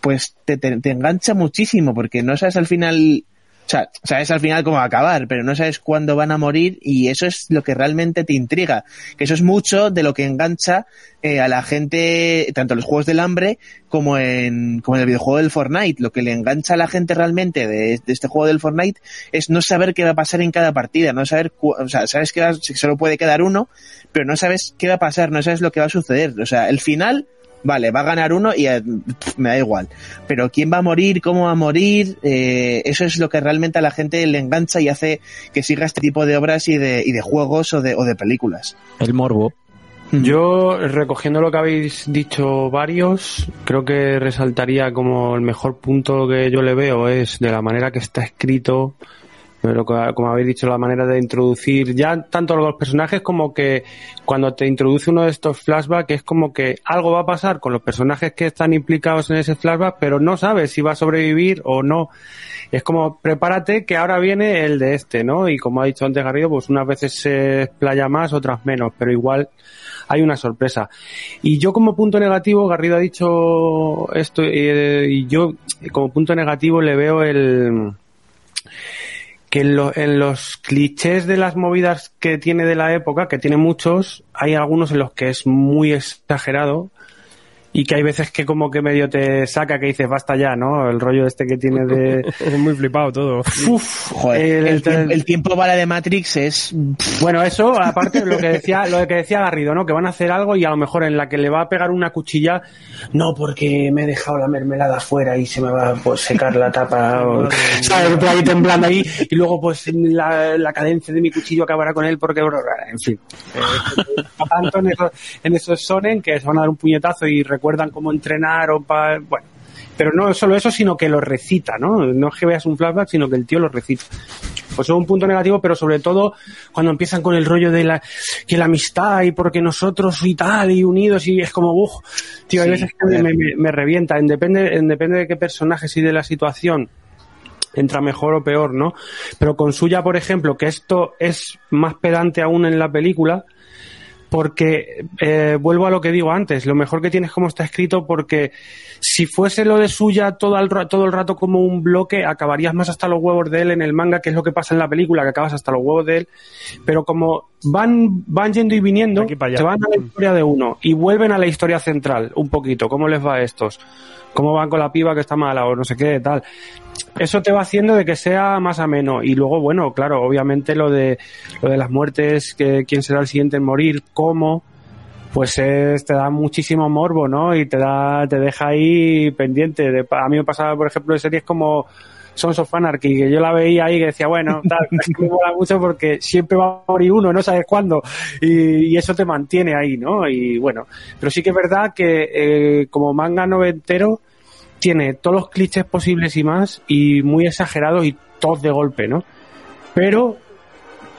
pues te, te, te engancha muchísimo porque no sabes al final, o sea, sabes al final cómo va a acabar, pero no sabes cuándo van a morir y eso es lo que realmente te intriga, que eso es mucho de lo que engancha eh, a la gente, tanto en los juegos del hambre como en, como en el videojuego del Fortnite. Lo que le engancha a la gente realmente de, de este juego del Fortnite es no saber qué va a pasar en cada partida, no saber, o sea, sabes que vas- solo puede quedar uno, pero no sabes qué va a pasar, no sabes lo que va a suceder. O sea, el final, vale, va a ganar uno y eh, pff, me da igual. Pero quién va a morir, cómo va a morir, eh, eso es lo que realmente a la gente le engancha y hace que siga este tipo de obras y de, y de juegos o de, o de películas. El morbo. Yo, recogiendo lo que habéis dicho varios, creo que resaltaría como el mejor punto que yo le veo es de la manera que está escrito, como habéis dicho, la manera de introducir ya tanto los personajes como que cuando te introduce uno de estos flashbacks es como que algo va a pasar con los personajes que están implicados en ese flashback, pero no sabes si va a sobrevivir o no. Es como, prepárate que ahora viene el de este, ¿no? Y como ha dicho antes Garrido, pues unas veces se explaya más, otras menos, pero igual hay una sorpresa. Y yo como punto negativo, Garrido ha dicho esto, eh, y yo como punto negativo le veo el en, en los clichés de las movidas que tiene de la época, que tiene muchos, hay algunos en los que es muy exagerado y que hay veces que como que medio te saca que dices basta ya, ¿no? El rollo este que tiene de... Es muy flipado todo. Uf, Joder, el- el, tiempo, el tiempo bala de Matrix es Bueno, eso, aparte de lo que decía, lo que decía Garrido, ¿no? Que van a hacer algo y a lo mejor en la que le va a pegar una cuchilla, no porque me he dejado la mermelada afuera y se me va a pues, secar la tapa, o, ¿sabes? Ahí temblando ahí, y luego pues la, la cadencia de mi cuchillo acabará con él porque, en fin. Eh, tanto en esos, en esos sonen que se van a dar un puñetazo y recuerdan cómo entrenar o pa, bueno. Pero no solo eso, sino que lo recita, ¿no? No es que veas un flashback, sino que el tío lo recita. Pues es un punto negativo, pero sobre todo cuando empiezan con el rollo de la, que la amistad y porque nosotros y tal y unidos y es como, uff, tío, hay Sí, veces que me, me, me revienta, en depende, en depende de qué personajes y de la situación entra mejor o peor, ¿no? Pero con suya, por ejemplo, que esto es más pedante aún en la película, porque eh, vuelvo a lo que digo antes, lo mejor que tiene es cómo está escrito, porque si fuese lo de suya todo el, todo el rato como un bloque, acabarías más hasta los huevos de él en el manga, que es lo que pasa en la película, que acabas hasta los huevos de él, pero como van, van yendo y viniendo, se van a la historia de uno y vuelven a la historia central, un poquito, cómo les va a estos, cómo van con la piba que está mala o no sé qué, tal eso te va haciendo de que sea más ameno. Y luego, bueno, claro, obviamente lo de, lo de las muertes, que quién será el siguiente en morir, cómo. pues es, te da muchísimo morbo, ¿no? Y te da, te deja ahí pendiente. De, a mí me pasaba, por ejemplo, de series como Sons of Anarchy, que yo la veía ahí y decía, bueno, tal, es que me mola mucho porque siempre va a morir uno, no sabes cuándo, y, y eso te mantiene ahí, ¿no? Y bueno, pero sí que es verdad que eh, como manga noventero tiene todos los clichés posibles y más, y muy exagerados y todos de golpe, ¿no? Pero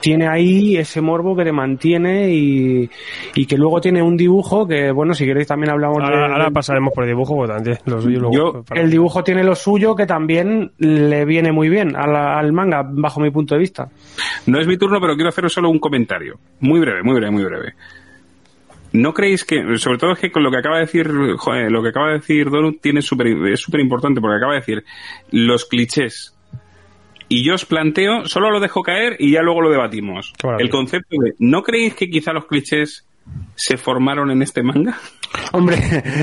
tiene ahí ese morbo que te mantiene y, y que luego tiene un dibujo que, bueno, si queréis también hablamos Ahora, de... ahora pasaremos por el dibujo, porque también lo suyo luego- Yo- para- El dibujo tiene lo suyo que también le viene muy bien al manga, bajo mi punto de vista. No es mi turno, pero quiero haceros solo un comentario. Muy breve, muy breve, muy breve. ¿No creéis que, sobre todo es que con lo que acaba de decir, joder, lo que acaba de decir Donut tiene es súper importante porque acaba de decir los clichés. Y yo os planteo, solo lo dejo caer y ya luego lo debatimos. El concepto de, ¿no creéis que quizá los clichés se formaron en este manga? Hombre,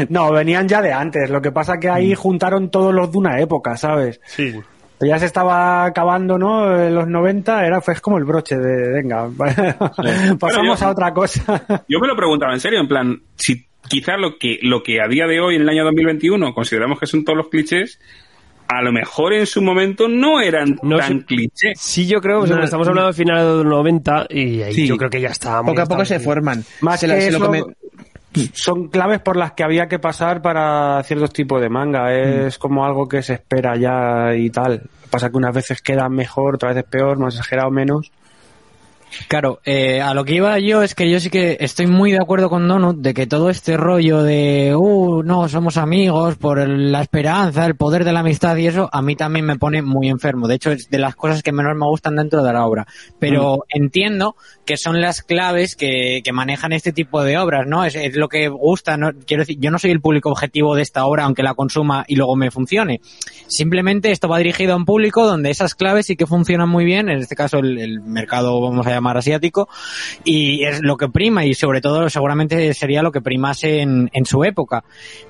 no, venían ya de antes. Lo que pasa que ahí juntaron todos los de una época, ¿sabes? Sí. Ya se estaba acabando, ¿no? En los 90 era fue como el broche de, venga, pasamos yo- a otra cosa. Yo me lo preguntaba en serio, en plan, si quizá lo que, lo que a día de hoy, en el año 2021, consideramos que son todos los clichés, a lo mejor en su momento no eran No tan sé- clichés. Sí, yo creo, o sea, No, estamos hablando del final de los 90 y ahí Sí. yo creo que ya está. Poco a poco se forman. Más Se se lo son claves por las que había que pasar para ciertos tipos de manga. Es como algo que se espera ya y tal. Pasa que unas veces queda mejor, otras veces peor, más exagerado menos. Claro, eh, a lo que iba yo es que yo sí que estoy muy de acuerdo con Donut de que todo este rollo de, uh, no, somos amigos por el- la esperanza, el poder de la amistad y eso, a mí también me pone muy enfermo. De hecho, es de las cosas que menos me gustan dentro de la obra. Pero entiendo que son las claves que, que manejan este tipo de obras, ¿no? Es, es lo que gusta, ¿no? Quiero decir, yo no soy el público objetivo de esta obra, aunque la consuma y luego me funcione. Simplemente esto va dirigido a un público donde esas claves sí que funcionan muy bien, en este caso el, el mercado, vamos a llamar asiático, y es lo que prima y sobre todo seguramente sería lo que primase en, en su época.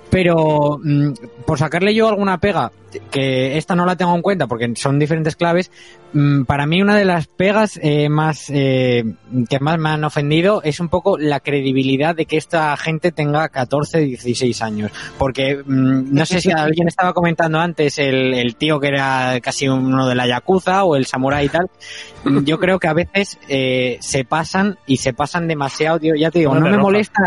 Pero mm, por sacarle yo alguna pega, que esta no la tengo en cuenta porque son diferentes claves, mm, para mí una de las pegas eh, más eh, que más me han ofendido es un poco la credibilidad de que esta gente tenga 14, 16 años. Porque mm, no sé si alguien estaba comentando antes el, el tío que era casi uno de la Yakuza o el samurái y tal. Yo creo que a veces eh, se pasan y se pasan demasiado, tío. Ya te digo, no me molesta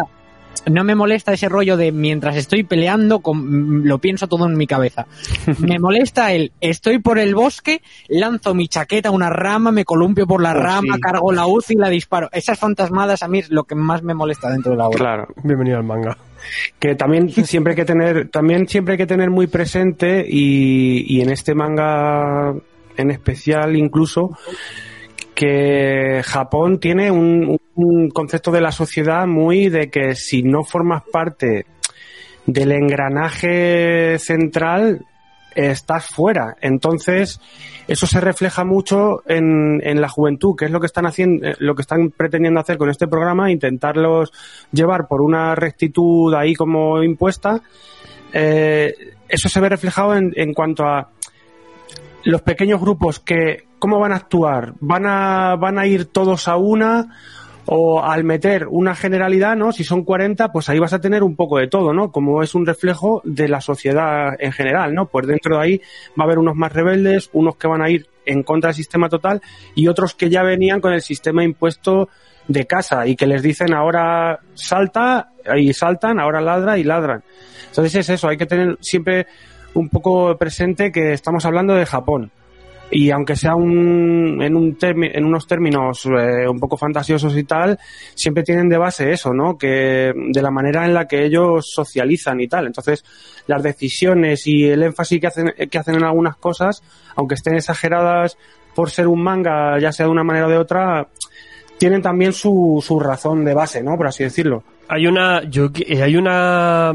no me molesta ese rollo de mientras estoy peleando, con- lo pienso todo en mi cabeza. Me molesta el estoy por el bosque, lanzo mi chaqueta a una rama, me columpio por la Oh, rama, sí. cargo la UCI y la disparo. Esas fantasmadas a mí es lo que más me molesta dentro de la obra. Claro. Bienvenido al manga. que también siempre hay que tener también siempre hay que tener muy presente y, y en este manga en especial incluso que Japón tiene un, un concepto de la sociedad muy de que si no formas parte del engranaje central estás fuera. Entonces, eso se refleja mucho en, en la juventud, que es lo que están haciendo, eh, lo que están pretendiendo hacer con este programa, intentarlos llevar por una rectitud ahí como impuesta. Eh, eso se ve reflejado en, en cuanto a los pequeños grupos que, ¿cómo van a actuar? ¿Van a, van a ir todos a una? O al meter una generalidad, ¿no? Si son 40, pues ahí vas a tener un poco de todo, ¿no? Como es un reflejo de la sociedad en general, ¿no? Pues dentro de ahí va a haber unos más rebeldes, unos que van a ir en contra del sistema total y otros que ya venían con el sistema impuesto de casa y que les dicen ahora salta y saltan, ahora ladra y ladran. Entonces es eso, hay que tener siempre un poco presente que estamos hablando de Japón. Y aunque sea un, en, un termi- en unos términos eh, un poco fantasiosos y tal, siempre tienen de base eso, ¿no? Que de la manera en la que ellos socializan y tal. Entonces, las decisiones y el énfasis que hacen, que hacen en algunas cosas, aunque estén exageradas por ser un manga, ya sea de una manera o de otra, tienen también su, su razón de base, ¿no? Por así decirlo. Hay una, yo, eh, hay una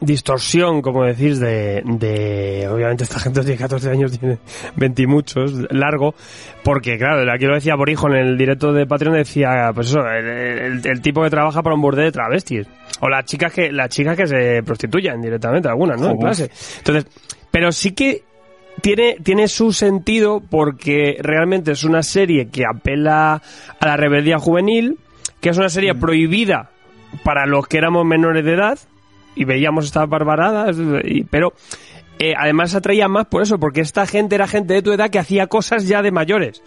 distorsión, como decís, de, de, obviamente esta gente tiene 14 años, tiene 20 y muchos, largo, porque claro, aquí lo decía por hijo en el directo de Patreon, decía, pues eso, el, el- el tipo que trabaja para un borde de travestis, o las chicas que, las chicas que se prostituyen directamente, algunas, ¿no? En clase. Entonces, pero sí que tiene, tiene su sentido porque realmente es una serie que apela a la rebeldía juvenil, que es una serie prohibida para los que éramos menores de edad y veíamos estas barbaradas, y- pero eh, además atraía más por eso, porque esta gente era gente de tu edad que hacía cosas ya de mayores.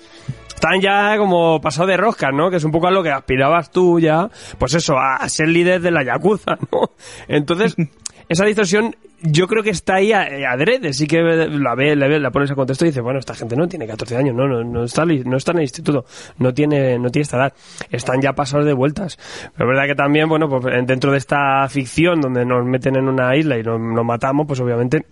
Están ya como pasado de rosca, ¿no? Que es un poco a lo que aspirabas tú ya, pues eso, a, a ser líder de la Yakuza, ¿no? Entonces, esa distorsión yo creo que está ahí eh, adrede, sí que la ve, la, ve, la pones a contexto y dices, bueno, esta gente no tiene 14 años, no, no, no está, no está en el instituto, no tiene, no tiene esta edad, están ya pasados de vueltas. Pero es verdad que también, bueno, pues dentro de esta ficción donde nos meten en una isla y nos, matamos, pues obviamente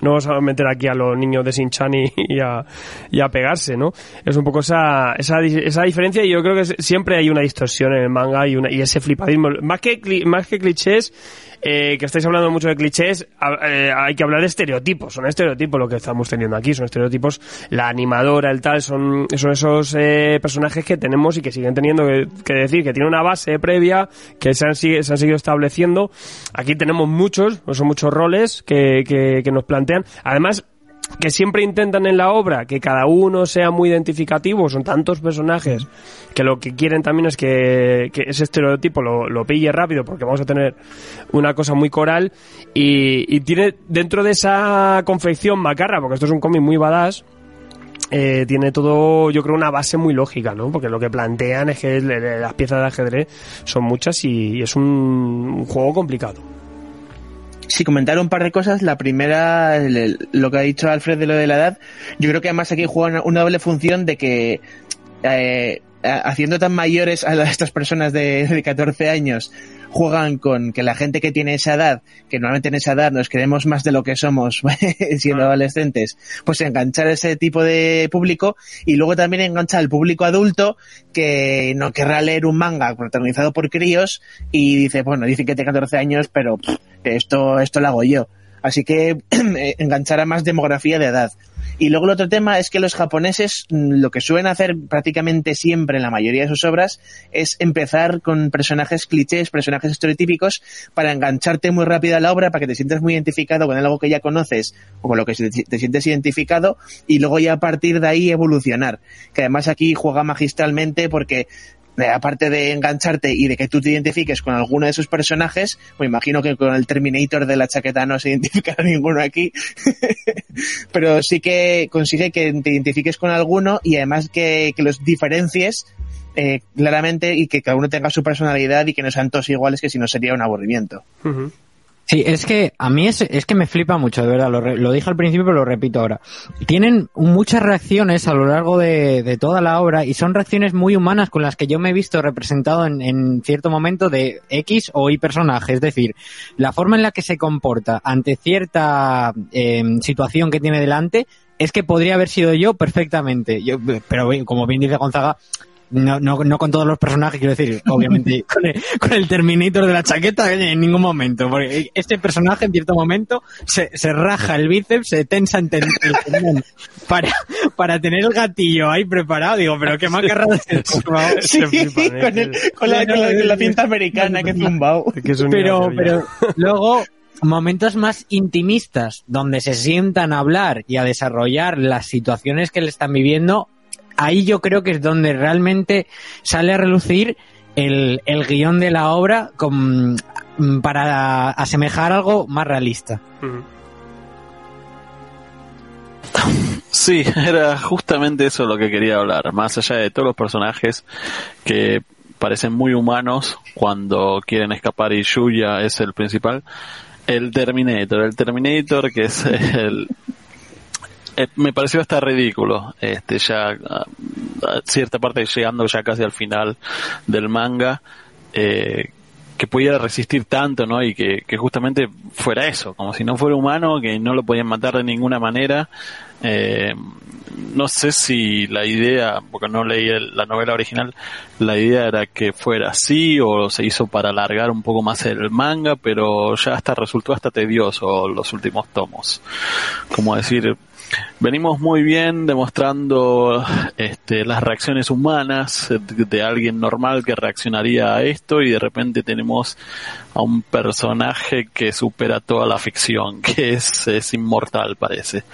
no vamos a meter aquí a los niños de Sinchan y, y a, y a pegarse, ¿no? Es un poco esa, esa, esa diferencia y yo creo que siempre hay una distorsión en el manga y, una, y ese flipadismo. Más que, más que clichés, eh, que estáis hablando mucho de clichés, eh, hay que hablar de estereotipos. Son estereotipos lo que estamos teniendo aquí, son estereotipos. La animadora, el tal, son, son esos eh, personajes que tenemos y que siguen teniendo que, decir, que tiene una base previa, que se han, se han seguido estableciendo. Aquí tenemos muchos, son muchos roles que, que, que nos plantean. Además, que siempre intentan en la obra que cada uno sea muy identificativo, son tantos personajes que lo que quieren también es que, ese estereotipo lo, pille rápido porque vamos a tener una cosa muy coral y, tiene dentro de esa confección macarra, porque esto es un cómic muy badass, eh, tiene todo, yo creo, una base muy lógica, ¿no? Porque lo que plantean es que las piezas de ajedrez son muchas y, es un juego complicado. Sí, comentar un par de cosas. La primera, el- lo que ha dicho Alfred de lo de la edad. Yo creo que además aquí juega una, doble función de que eh, a- haciendo tan mayores a estas personas de, de 14 años, juegan con que la gente que tiene esa edad, que normalmente en esa edad nos creemos más de lo que somos siendo adolescentes, pues enganchar ese tipo de público y luego también enganchar al público adulto que no querrá leer un manga protagonizado por críos y dice, bueno, dice que tiene 14 años, pero pff, esto, esto lo hago yo. Así que eh, enganchar a más demografía de edad. Y luego el otro tema es que los japoneses mm, lo que suelen hacer prácticamente siempre en la mayoría de sus obras es empezar con personajes clichés, personajes estereotípicos para engancharte muy rápido a la obra, para que te sientas muy identificado con algo que ya conoces o con lo que te sientes identificado y luego ya a partir de ahí evolucionar. Que además aquí juega magistralmente porque aparte de engancharte y de que tú te identifiques con alguno de esos personajes, me imagino que con el Terminator de la chaqueta no se identificará ninguno aquí, pero sí que consigue que te identifiques con alguno y además que, que los diferencies eh, claramente y que cada uno tenga su personalidad y que no sean todos iguales, que si no sería un aburrimiento. Sí, es que a mí es, es que me flipa mucho, de verdad, lo, lo dije al principio pero lo repito ahora. Tienen muchas reacciones a lo largo de, de toda la obra y son reacciones muy humanas con las que yo me he visto representado en, en cierto momento de X o Y personaje. Es decir, la forma en la que se comporta ante cierta eh, situación que tiene delante es que podría haber sido yo perfectamente. Yo, pero como bien dice Gonzaga, no, no, no con todos los personajes, quiero decir, obviamente con el, con el Terminator de la chaqueta en ningún momento, porque este personaje en cierto momento se, se raja el bíceps, se tensa en ten- el tendón para, para tener el gatillo ahí preparado, digo, pero qué por favor. Sí, con, el- con la, con la- con la cinta americana que zumbao. pero, pero luego momentos más intimistas donde se sientan a hablar y a desarrollar las situaciones que le están viviendo ahí yo creo que es donde realmente sale a relucir el, el guion de la obra con, para asemejar algo más realista. Sí, era justamente eso lo que quería hablar. Más allá de todos los personajes que parecen muy humanos cuando quieren escapar y Yuya es el principal. El Terminator, el Terminator que es el... eh, me pareció hasta ridículo, este ya a, cierta parte llegando ya casi al final del manga, eh, que pudiera resistir tanto, ¿no? Y que, justamente fuera eso, como si no fuera humano, que no lo podían matar de ninguna manera. Eh, no sé si la idea, porque no leí la novela original, la idea era que fuera así o se hizo para alargar un poco más el manga, pero ya hasta resultó hasta tedioso los últimos tomos. Como decir, venimos muy bien demostrando este, las reacciones humanas de, de alguien normal que reaccionaría a esto y de repente tenemos a un personaje que supera toda la ficción, que es, es inmortal parece.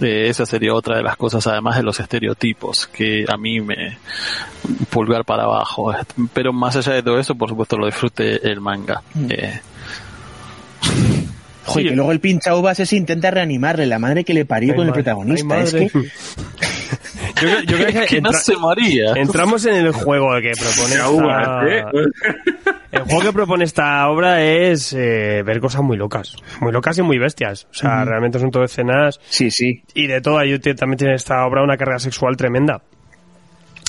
Eh, esa sería otra de las cosas, además de los estereotipos, que a mí me pulgar para abajo. Pero más allá de todo eso, por supuesto, lo disfrute el manga. Eh, Joder, que luego el pincha uvas ese intenta reanimarle, la madre que le parió con el protagonista. Es que Yo, creo- yo creo que que no se moría. entramos en el juego que propone esta- uvas, ¿eh? El juego que propone esta obra es eh, ver cosas muy locas, muy locas y muy bestias. O sea, realmente son todo escenas sí, sí. y de todo. Ahí también tiene esta obra una carga sexual tremenda.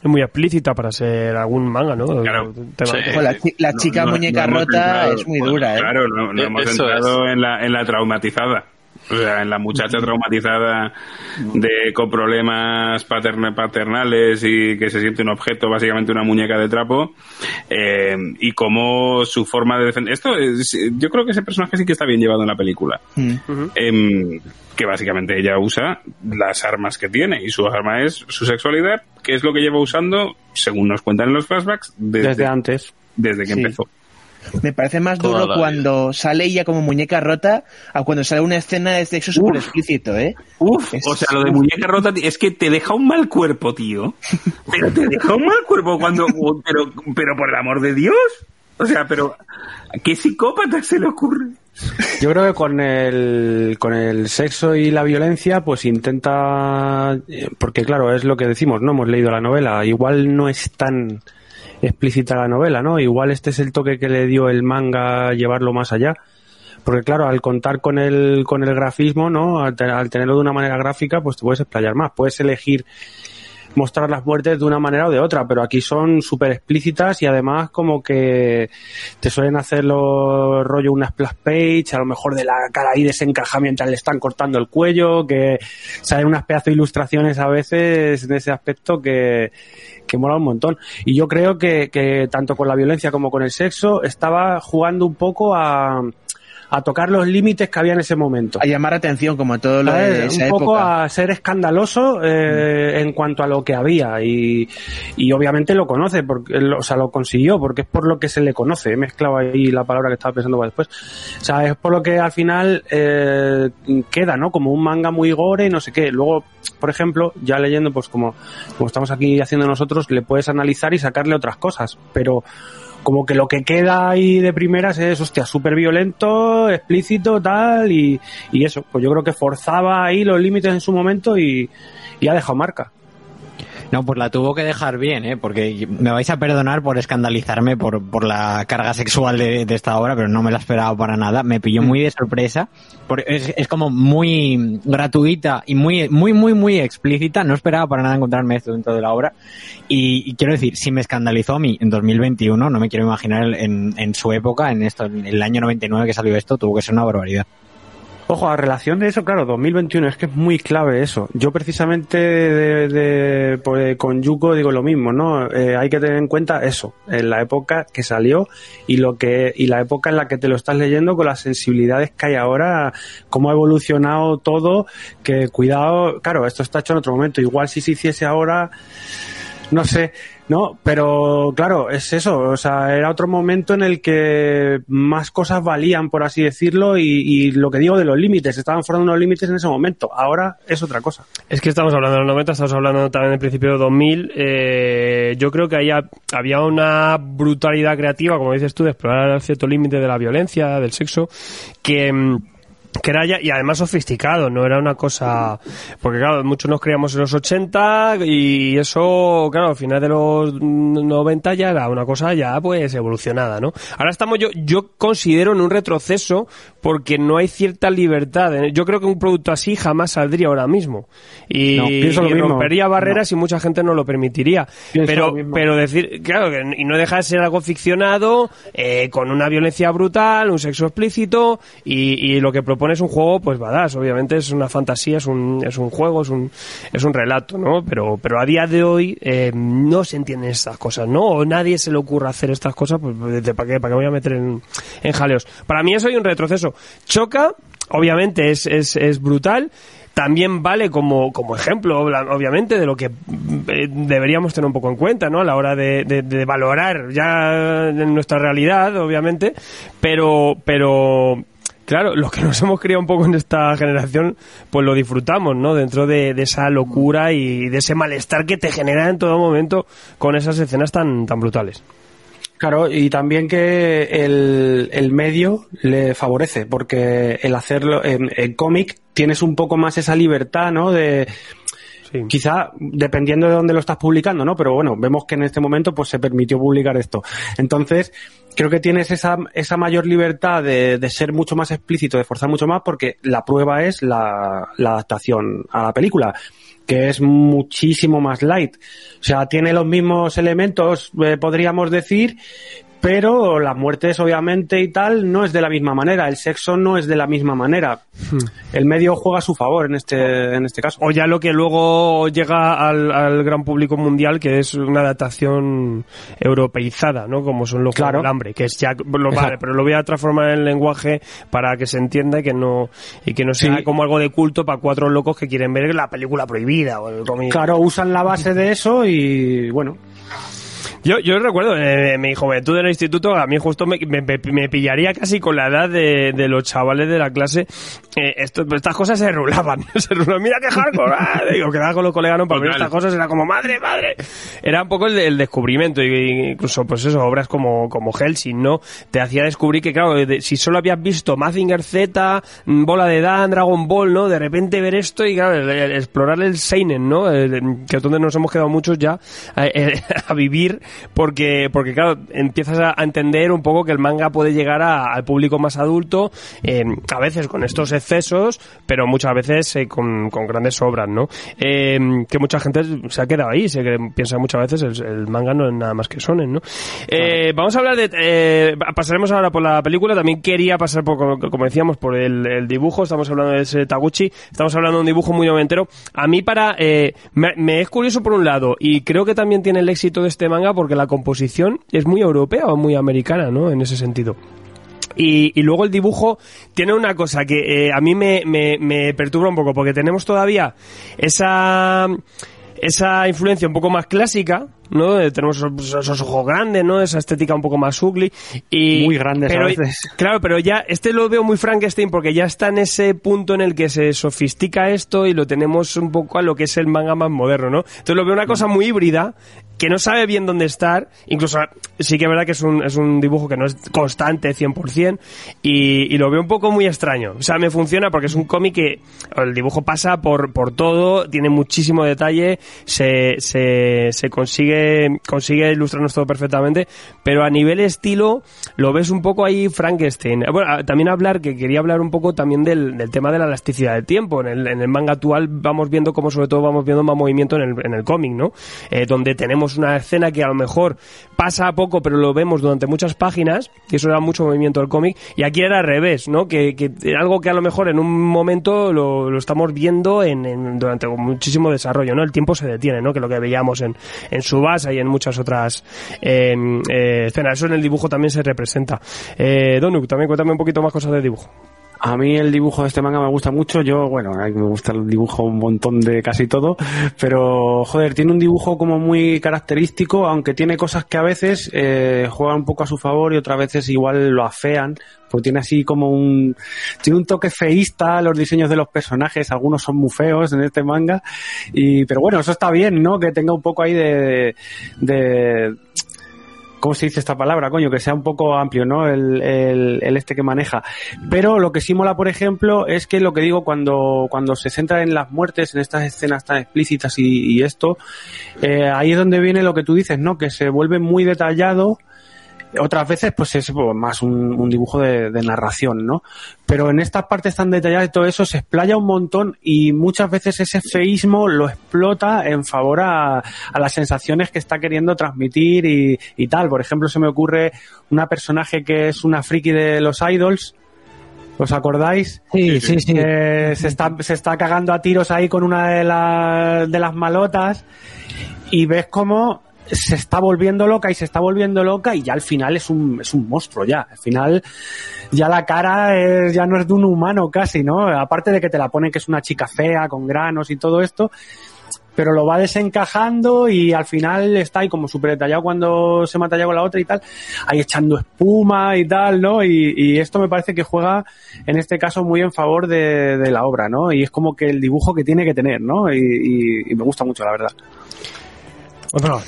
Es muy explícita para ser algún manga, ¿no? Claro. Sí. La, chi- la No, chica no, muñeca no hemos rota entrado- es muy bueno, dura, ¿eh? Claro, no, no Eh, hemos eso entrado en la, en la traumatizada. O sea, en la muchacha traumatizada de, con problemas patern- paternales y que se siente un objeto, básicamente una muñeca de trapo, eh, y cómo su forma de defender. Esto es- yo creo que ese personaje sí que está bien llevado en la película. Em, que básicamente ella usa las armas que tiene y su arma es su sexualidad, que es lo que lleva usando, según nos cuentan en los flashbacks, desde, Desde antes. desde que Sí. empezó. Me parece más Toda duro cuando sale ella como muñeca rota a cuando sale una escena de sexo súper explícito, ¿eh? Uf, Es- o sea, lo de muñeca rota es que te deja un mal cuerpo, tío. Pero te deja un mal cuerpo cuando... Pero, pero por el amor de Dios. O sea, pero... ¿a ¿Qué psicópata se le ocurre? Yo creo que con el, con el sexo y la violencia, pues intenta, eh, porque claro, es lo que decimos, no hemos leído la novela, igual no es tan explícita la novela, ¿no? Igual este es el toque que le dio el manga llevarlo más allá. Porque claro, al contar con el, con el grafismo, ¿no? Al, al tenerlo de una manera gráfica, pues te puedes explayar más. Puedes elegir mostrar las muertes de una manera o de otra, pero aquí son súper explícitas y además como que te suelen hacer los rollo una splash page, a lo mejor de la cara ahí desencaja mientras le están cortando el cuello, que salen unas pedazos de ilustraciones a veces en ese aspecto que, que mola un montón. Y yo creo que, que tanto con la violencia como con el sexo estaba jugando un poco a, a tocar los límites que había en ese momento. A llamar atención, como todo lo de esa un poco época. a ser escandaloso eh, en cuanto a lo que había. Y, y obviamente lo conoce porque o sea lo consiguió porque es por lo que se le conoce. He mezclado ahí la palabra que estaba pensando para después. O sea es por lo que al final eh, queda no como un manga muy gore y no sé qué. Luego por ejemplo ya leyendo pues como como estamos aquí haciendo nosotros le puedes analizar y sacarle otras cosas. Pero como que lo que queda ahí de primeras es, hostia, súper violento, explícito, tal, y, y eso, pues yo creo que forzaba ahí los límites en su momento y, y ha dejado marca. No, pues la tuvo que dejar bien, ¿eh? Porque me vais a perdonar por escandalizarme por, por la carga sexual de, esta obra, pero no me la esperaba para nada. Me pilló muy de sorpresa. Es, es como muy gratuita y muy, muy, muy, muy explícita. No esperaba para nada encontrarme esto dentro de la obra. Y, y quiero decir, si me escandalizó a mí en 2021, no me quiero imaginar en, en su época, en esto, en el año 99 que salió esto, tuvo que ser una barbaridad. Ojo, a relación de eso, claro, 2021, es que es muy clave eso. Yo precisamente de, de- pues, con Yuko digo lo mismo, ¿no? Eh, hay que tener en cuenta eso, en la época que salió y lo que y la época en la que te lo estás leyendo con las sensibilidades que hay ahora, cómo ha evolucionado todo, que cuidado, claro, esto está hecho en otro momento, igual si se hiciese ahora no sé, no, pero claro, es eso, o sea, era otro momento en el que más cosas valían, por así decirlo, y, y lo que digo de los límites, estaban de unos límites en ese momento, ahora es otra cosa. Es que estamos hablando de los 90, estamos hablando también del principio de 2000. Eh, yo creo que ahí ha- había una brutalidad creativa, como dices tú, de explorar cierto límite de la violencia, del sexo, que... que era ya, y además sofisticado, no era una cosa, porque claro, muchos nos criamos en los 80 y eso, claro, al final de los 90 ya era una cosa ya pues evolucionada, ¿no? Ahora estamos yo, yo considero en un retroceso porque no hay cierta libertad. Yo creo que un producto así jamás saldría ahora mismo y, No, y mismo. rompería barreras y mucha gente no lo permitiría. Pienso pero, lo pero decir, claro, que, y no deja de ser algo ficcionado, eh, con una violencia brutal, un sexo explícito, y, y lo que propone es un juego, pues badass, obviamente es una fantasía, es un, es un juego, es un, es un relato, ¿no? Pero, pero a día de hoy eh, no se entienden estas cosas, ¿no? O nadie se le ocurra hacer estas cosas, pues ¿de- ¿para qué, para qué voy a meter en, en jaleos? Para mí eso hay un retroceso. Choca, obviamente es, es, es brutal, también vale como, como ejemplo, obviamente, de lo que eh, deberíamos tener un poco en cuenta, ¿no? A la hora de, de- de valorar ya nuestra realidad, obviamente, pero, pero claro, los que nos hemos criado un poco en esta generación, pues lo disfrutamos, ¿no? Dentro de, esa locura y de ese malestar que te genera en todo momento con esas escenas tan, tan brutales. Claro, y también que el, el medio le favorece, porque el hacerlo en, en cómic tienes un poco más esa libertad, ¿no? De, Quizá dependiendo de dónde lo estás publicando, ¿no? Pero bueno, vemos que en este momento pues se permitió publicar esto. Entonces, creo que tienes esa, esa mayor libertad de, de ser mucho más explícito, de forzar mucho más, porque la prueba es la, la adaptación a la película que es muchísimo más light. O sea, tiene los mismos elementos, eh, podríamos decir, pero las muertes obviamente y tal no es de la misma manera, el sexo no es de la misma manera. El medio juega a su favor en este, en este caso. O ya lo que luego llega al, al gran público mundial, que es una adaptación europeizada, ¿no? Como son los Claro. Del hambre, que es ya, lo, vale, pero lo voy a transformar en lenguaje para que se entienda y que no, y que no sea Sí. como algo de culto para cuatro locos que quieren ver la película prohibida o el. Claro, usan la base de eso y bueno, Yo, yo recuerdo, eh, mi juventud en el instituto, a mí justo me, me- pillaría casi con la edad de, de los chavales de la clase. Eh, esto- estas cosas se rulaban. se rulaban. Mira qué hardcore. ah, Digo, quedaba con los colegas no, para ver Total. estas cosas. Era como, madre, madre. Era un poco el, el descubrimiento. Y, incluso, pues eso, obras como, como Helsing, ¿no? Te hacía descubrir que, claro, de- si solo habías visto Mazinger Z, mm, Bola de Dan, Dragon Ball, ¿no? De repente ver esto y, claro, el- el- explorar el Seinen, ¿no? Que es donde nos hemos quedado muchos ya a, a vivir porque, porque claro, empiezas a, entender un poco que el manga puede llegar a- al público más adulto, eh, a veces con estos excesos, pero muchas veces eh, con, con grandes obras, ¿no? Eh, que mucha gente se ha quedado ahí, se piensa muchas veces el, el manga no es nada más que sonen, ¿no? Eh, Vamos a hablar de... eh, pasaremos ahora por la película, también quería pasar por, como- decíamos, por el, el dibujo, estamos hablando de ese Taguchi, estamos hablando de un dibujo muy noventero. A mí para... eh, me, me es curioso por un lado, y creo que también tiene el éxito de este manga porque la composición es muy europea o muy americana, ¿no? En ese sentido. Y, luego el dibujo tiene una cosa que eh, a mí me, me, me perturba un poco, porque tenemos todavía esa, esa influencia un poco más clásica, ¿no? Eh, Tenemos esos, esos ojos grandes, ¿no? Esa estética un poco más ugly. Y, Muy grandes a pero, veces. Claro, pero ya, este lo veo muy Frankenstein porque ya está en ese punto en el que se sofistica esto y lo tenemos un poco a lo que es el manga más moderno, ¿no? Entonces lo veo una cosa muy híbrida, que no sabe bien dónde estar, incluso sí que es verdad que es un, es un dibujo que no es constante 100% y, y lo veo un poco muy extraño. O sea, me funciona porque es un cómic que el dibujo pasa por, por todo, tiene muchísimo detalle, se, se, se consigue, consigue ilustrarnos todo perfectamente, pero a nivel estilo lo ves un poco ahí Frankenstein. Bueno, a- también hablar, que quería hablar un poco también del, del tema de la elasticidad del tiempo. En el, en el manga actual vamos viendo como sobre todo vamos viendo más movimiento en el, en el cómic, ¿no? Eh, donde tenemos una escena que a lo mejor pasa a poco, pero lo vemos durante muchas páginas, y eso era mucho movimiento del cómic, y aquí era al revés, ¿no? Que, que algo que a lo mejor en un momento lo, lo estamos viendo en, en- durante muchísimo desarrollo, ¿no? El tiempo se detiene, ¿no? Que lo que veíamos en, en Y en muchas otras eh, eh, escenas. Eso en el dibujo también se representa. Eh, Donuk, también cuéntame un poquito más cosas del dibujo. A mí el dibujo de este manga me gusta mucho. Yo, bueno, a mí me gusta el dibujo un montón de casi todo, pero joder, tiene un dibujo como muy característico, aunque tiene cosas que a veces eh, juegan un poco a su favor y otras veces igual lo afean, porque tiene así como un tiene un toque feísta los diseños de los personajes, algunos son muy feos en este manga y pero bueno, eso está bien, ¿no? Que tenga un poco ahí de de ¿Cómo se dice esta palabra, coño? Que sea un poco amplio, ¿no? El, el, el este que maneja. Pero lo que sí mola, por ejemplo, es que lo que digo, cuando, cuando se centra en las muertes, en estas escenas tan explícitas y, y esto, eh, ahí es donde viene lo que tú dices, ¿no? Que se vuelve muy detallado. Otras veces, pues es pues, más un, un dibujo de, de narración, ¿no? Pero en estas partes tan detalladas y todo eso se explaya un montón y muchas veces ese feísmo lo explota en favor a, a las sensaciones que está queriendo transmitir y, y tal. Por ejemplo, se me ocurre una personaje que es una friki de los idols. ¿Os acordáis? Sí, sí, sí. Se está, se está cagando a tiros ahí con una de, las de las malotas y ves cómo se está volviendo loca y se está volviendo loca y ya al final es un, es un monstruo ya. Al final ya la cara es- ya no es de un humano casi, ¿no? Aparte de que te la ponen que es una chica fea, con granos y todo esto, pero lo va desencajando y al final está ahí como súper detallado cuando se mata ya con la otra y tal, ahí echando espuma y tal, ¿no? Y, y esto me parece que juega en este caso muy en favor de, la obra, ¿no? Y es como que el dibujo que tiene que tener, ¿no? Y, y- y me gusta mucho, la verdad. Otro.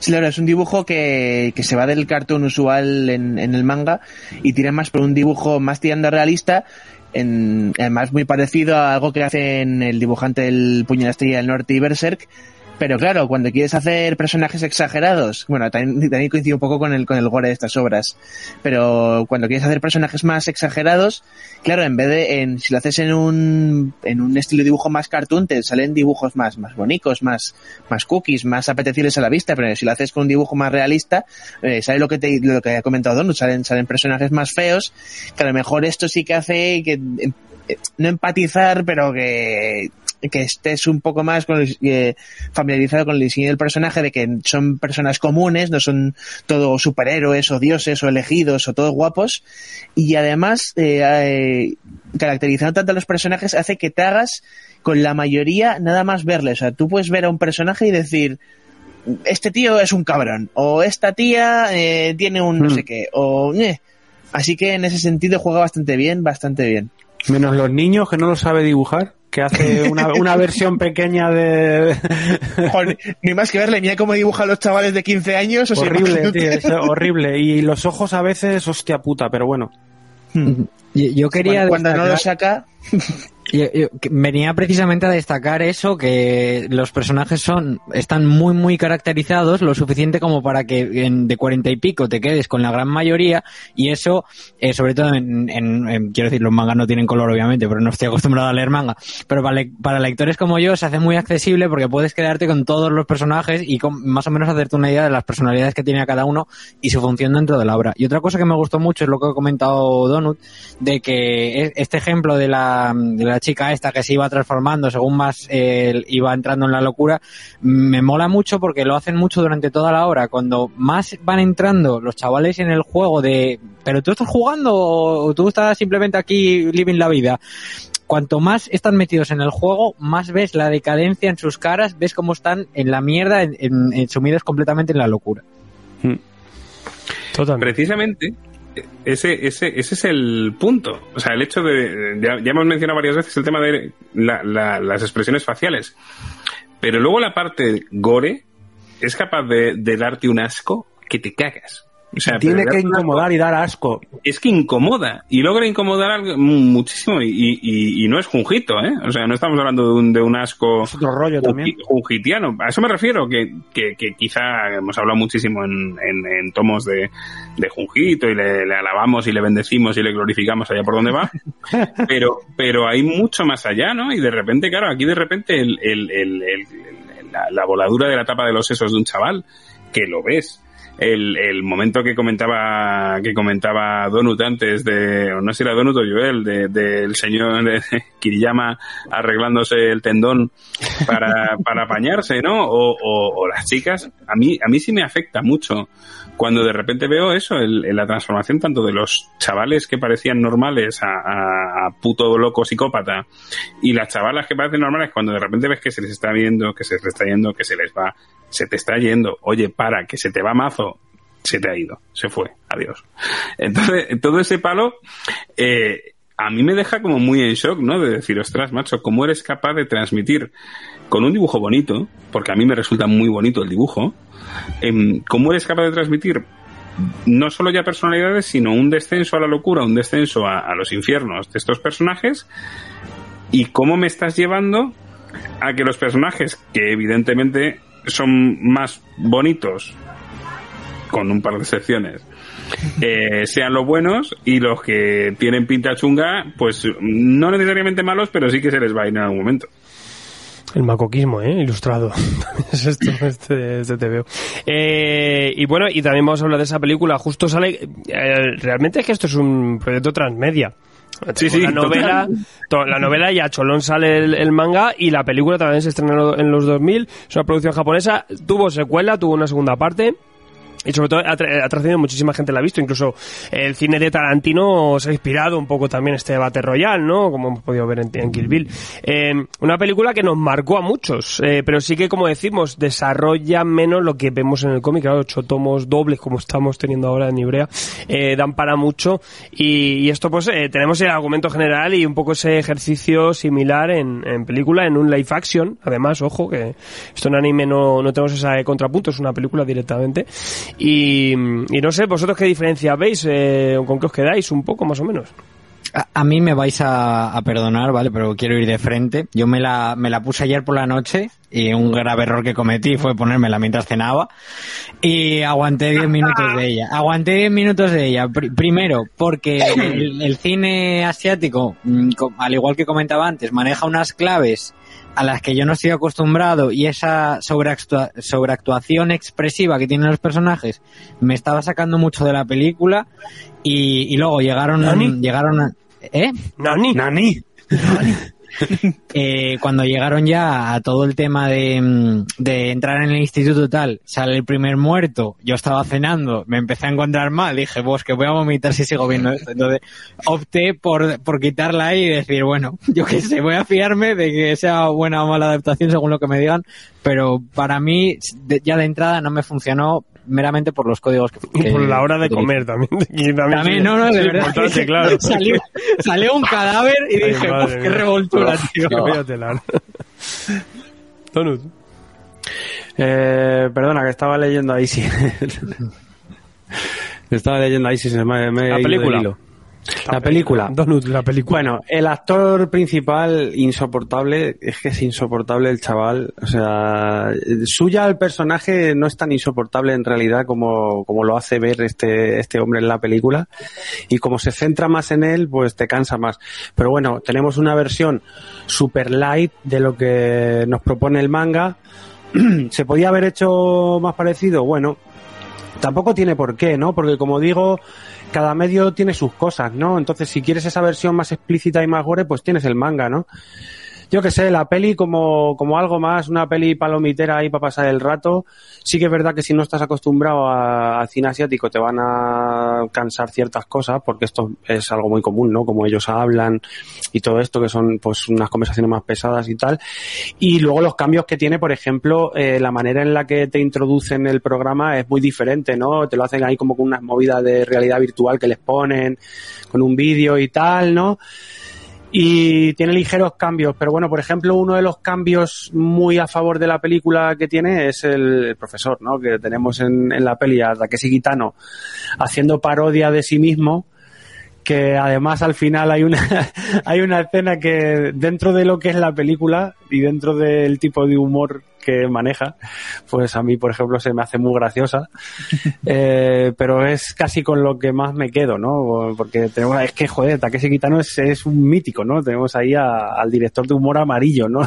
Sí, claro, es un dibujo que, que se va del cartoon usual en, en el manga y tira más por un dibujo más tirando realista, en, además muy parecido a algo que hace en el dibujante del Puño de la Estrella del Norte y Berserk. Pero claro, cuando quieres hacer personajes exagerados, bueno, también, también coincide un poco con el, con el gore de estas obras, pero cuando quieres hacer personajes más exagerados, claro, en vez de, en, si lo haces en un, en un estilo de dibujo más cartoon, te salen dibujos más, más bonitos, más, más cookies, más apetecibles a la vista, pero si lo haces con un dibujo más realista, eh, sale lo que te, lo que ha comentado Donut, salen, salen personajes más feos, que a lo mejor esto sí que hace que, eh, no empatizar, pero que, que estés un poco más con eh, familiarizado con el diseño del personaje, de que son personas comunes, no son todos superhéroes o dioses o elegidos o todos guapos, y además eh, eh, caracterizando tanto a los personajes hace que te hagas con la mayoría nada más verles. O sea, tú puedes ver a un personaje y decir, este tío es un cabrón, o esta tía eh, tiene un no sé qué, o... eh. Así que en ese sentido juega bastante bien, bastante bien. Menos los niños que no lo sabe dibujar, que hace una, una versión pequeña de... Joder, ni más que verle, mira cómo dibujan los chavales de 15 años. O sea, horrible, tío, es horrible. Y los ojos a veces, hostia puta, pero bueno. Yo, yo quería Cuando no lo saca, Yo- yo- venía precisamente a destacar eso, que los personajes son, están muy muy caracterizados, lo suficiente como para que en- de cuarenta y pico te quedes con la gran mayoría, y eso, eh, sobre todo en, en- en- quiero decir, los mangas no tienen color obviamente, pero no estoy acostumbrado a leer manga, pero para, le- para lectores como yo se hace muy accesible porque puedes quedarte con todos los personajes y con, más o menos hacerte una idea de las personalidades que tiene cada uno y su función dentro de la obra. Y otra cosa que me gustó mucho es lo que ha comentado Donut, de que e- este ejemplo de la, de la chica esta que se iba transformando según más eh, iba entrando en la locura, me mola mucho porque lo hacen mucho durante toda la hora. Cuando más van entrando los chavales en el juego de, pero tú estás jugando o tú estás simplemente aquí living la vida. Cuanto más están metidos en el juego, más ves la decadencia en sus caras, ves cómo están en la mierda, en, en- en- sumidos completamente en la locura. Totalmente. Precisamente, ese, ese, ese es el punto. O sea, el hecho de. Ya, ya hemos mencionado varias veces el tema de la- la- las expresiones faciales. Pero luego la parte gore es capaz de, de darte un asco que te cagas. O sea, Tiene que incomodar y dar asco. es que incomoda y logra incomodar muchísimo y, y- y no es junjito, ¿eh? O sea, no estamos hablando de un, de un asco Es otro rollo también. junji- junjitiano. A eso me refiero, que, que, que quizá hemos hablado muchísimo en, en- en tomos de, de Junjito y le, le alabamos y le bendecimos y le glorificamos allá por donde va, pero, pero hay mucho más allá, ¿no? Y de repente, claro, aquí de repente el, el- el- el- el- la, la voladura de la tapa de los sesos de un chaval, que lo ves. El, el momento que comentaba que comentaba Donut antes de no sé si era Donut o Joel de- del señor de Kiriyama arreglándose el tendón para, para apañarse no o, o- o las chicas a mí a mí sí me afecta mucho cuando de repente veo eso el- el- la transformación tanto de los chavales que parecían normales a, a- a puto loco psicópata y las chavalas que parecen normales cuando de repente ves que se les está viendo que se les está yendo que se les va se te está yendo oye para que se te va mazo se te ha ido, se fue, adiós. Entonces, todo ese palo, eh, a mí me deja como muy en shock, ¿no? De decir, ostras, macho, ¿cómo eres capaz de transmitir con un dibujo bonito? Porque a mí me resulta muy bonito el dibujo. em, ¿Cómo eres capaz de transmitir no solo ya personalidades, sino un descenso a la locura, un descenso a los infiernos de estos personajes? ¿Y cómo me estás llevando a que los personajes, que evidentemente son más bonitos con un par de excepciones, eh, sean los buenos y los que tienen pinta chunga, pues no necesariamente malos, pero sí que se les va a ir en algún momento. El macoquismo, ¿eh? Ilustrado. es esto, este, este te veo. Eh, y bueno, y también vamos a hablar de esa película. Justo sale... eh, realmente es que esto es un proyecto transmedia. Sí, sí, la novela, la novela y a Cholón sale el, el manga y la película también se estrenó en los 2000. Es una producción japonesa. Tuvo secuela, tuvo una segunda parte. Y sobre todo ha, tra- ha trascendido muchísima gente la ha visto, incluso el cine de Tarantino se ha inspirado un poco también este debate royal, ¿no? Como hemos podido ver en, en Kill Bill. Eh, una película que nos marcó a muchos, eh, pero sí que, como decimos, desarrolla menos lo que vemos en el cómic, claro, ocho tomos dobles como estamos teniendo ahora en Ibrea, eh, dan para mucho y, y esto pues eh, tenemos el argumento general y un poco ese ejercicio similar en, en película, en un live action, además, ojo, que esto en anime no, no tenemos ese contrapunto, es una película directamente. Y, y no sé, vosotros qué diferencia veis, eh, con qué os quedáis un poco más o menos. A, a mí me vais a, a perdonar, ¿vale? Pero quiero ir de frente. Yo me la, me la puse ayer por la noche y un grave error que cometí fue ponérmela mientras cenaba y aguanté 10 minutos de ella. Aguanté 10 minutos de ella. Pri- primero, porque el, el cine asiático, mm, al igual que comentaba antes, maneja unas claves a las que yo no estoy acostumbrado y esa sobreactua- sobreactuación expresiva que tienen los personajes me estaba sacando mucho de la película y, y luego llegaron ¿Nani? llegaron a- ¿eh? Nani. Nani. Eh, cuando llegaron ya a todo el tema de, mm, entrar en el instituto tal, sale el primer muerto, yo estaba cenando, me empecé a encontrar mal, dije, vos que voy a vomitar si sigo viendo esto. Entonces opté por, por quitarla ahí y decir, bueno, yo qué sé, voy a fiarme de que sea buena o mala adaptación según lo que me digan, pero para mí ya de entrada no me funcionó meramente por los códigos que... Y que por la hora de utilizo. comer también. Y también, También, no, no, de verdad. claro. Salió, salió un cadáver y Ay, dije, madre "Uf, qué revoltura, tío. Donut. Eh, perdona, que estaba leyendo ahí sí. estaba leyendo ahí sí, se me, me La película. La película. Donut, la película. Bueno, el actor principal insoportable, es que es insoportable el chaval. O sea, suya el personaje no es tan insoportable en realidad como, como lo hace ver este, este hombre en la película. Y como se centra más en él, pues te cansa más. Pero bueno, tenemos una versión super light de lo que nos propone el manga. ¿Se podía haber hecho más parecido? Bueno, tampoco tiene por qué, ¿no? Porque como digo, cada medio tiene sus cosas, ¿no? Entonces, si quieres esa versión más explícita y más gore, pues tienes el manga, ¿no? Yo que sé, la peli como, como algo más, una peli palomitera ahí para pasar el rato. Sí que es verdad que si no estás acostumbrado a- cine asiático te van a cansar ciertas cosas, porque esto es algo muy común, ¿no? Como ellos hablan y todo esto, que son pues unas conversaciones más pesadas y tal. Y luego los cambios que tiene, por ejemplo, eh, la manera en la que te introducen el programa es muy diferente, ¿no? Te lo hacen ahí como con unas movidas de realidad virtual que les ponen, con un vídeo y tal, ¿no? Y tiene ligeros cambios, pero bueno, por ejemplo, uno de los cambios muy a favor de la película que tiene es el, profesor, ¿no? Que tenemos en, la peli a Takeshi Kitano haciendo parodia de sí mismo, que además al final hay una hay una escena que dentro de lo que es la película y dentro del tipo de humor que maneja, pues a mí, por ejemplo, se me hace muy graciosa, Eh, pero es casi con lo que más me quedo, ¿no? Porque tenemos, es que, joder, Takeshi Kitano es, es un mítico, ¿no? Tenemos ahí a- al director de humor amarillo, ¿no?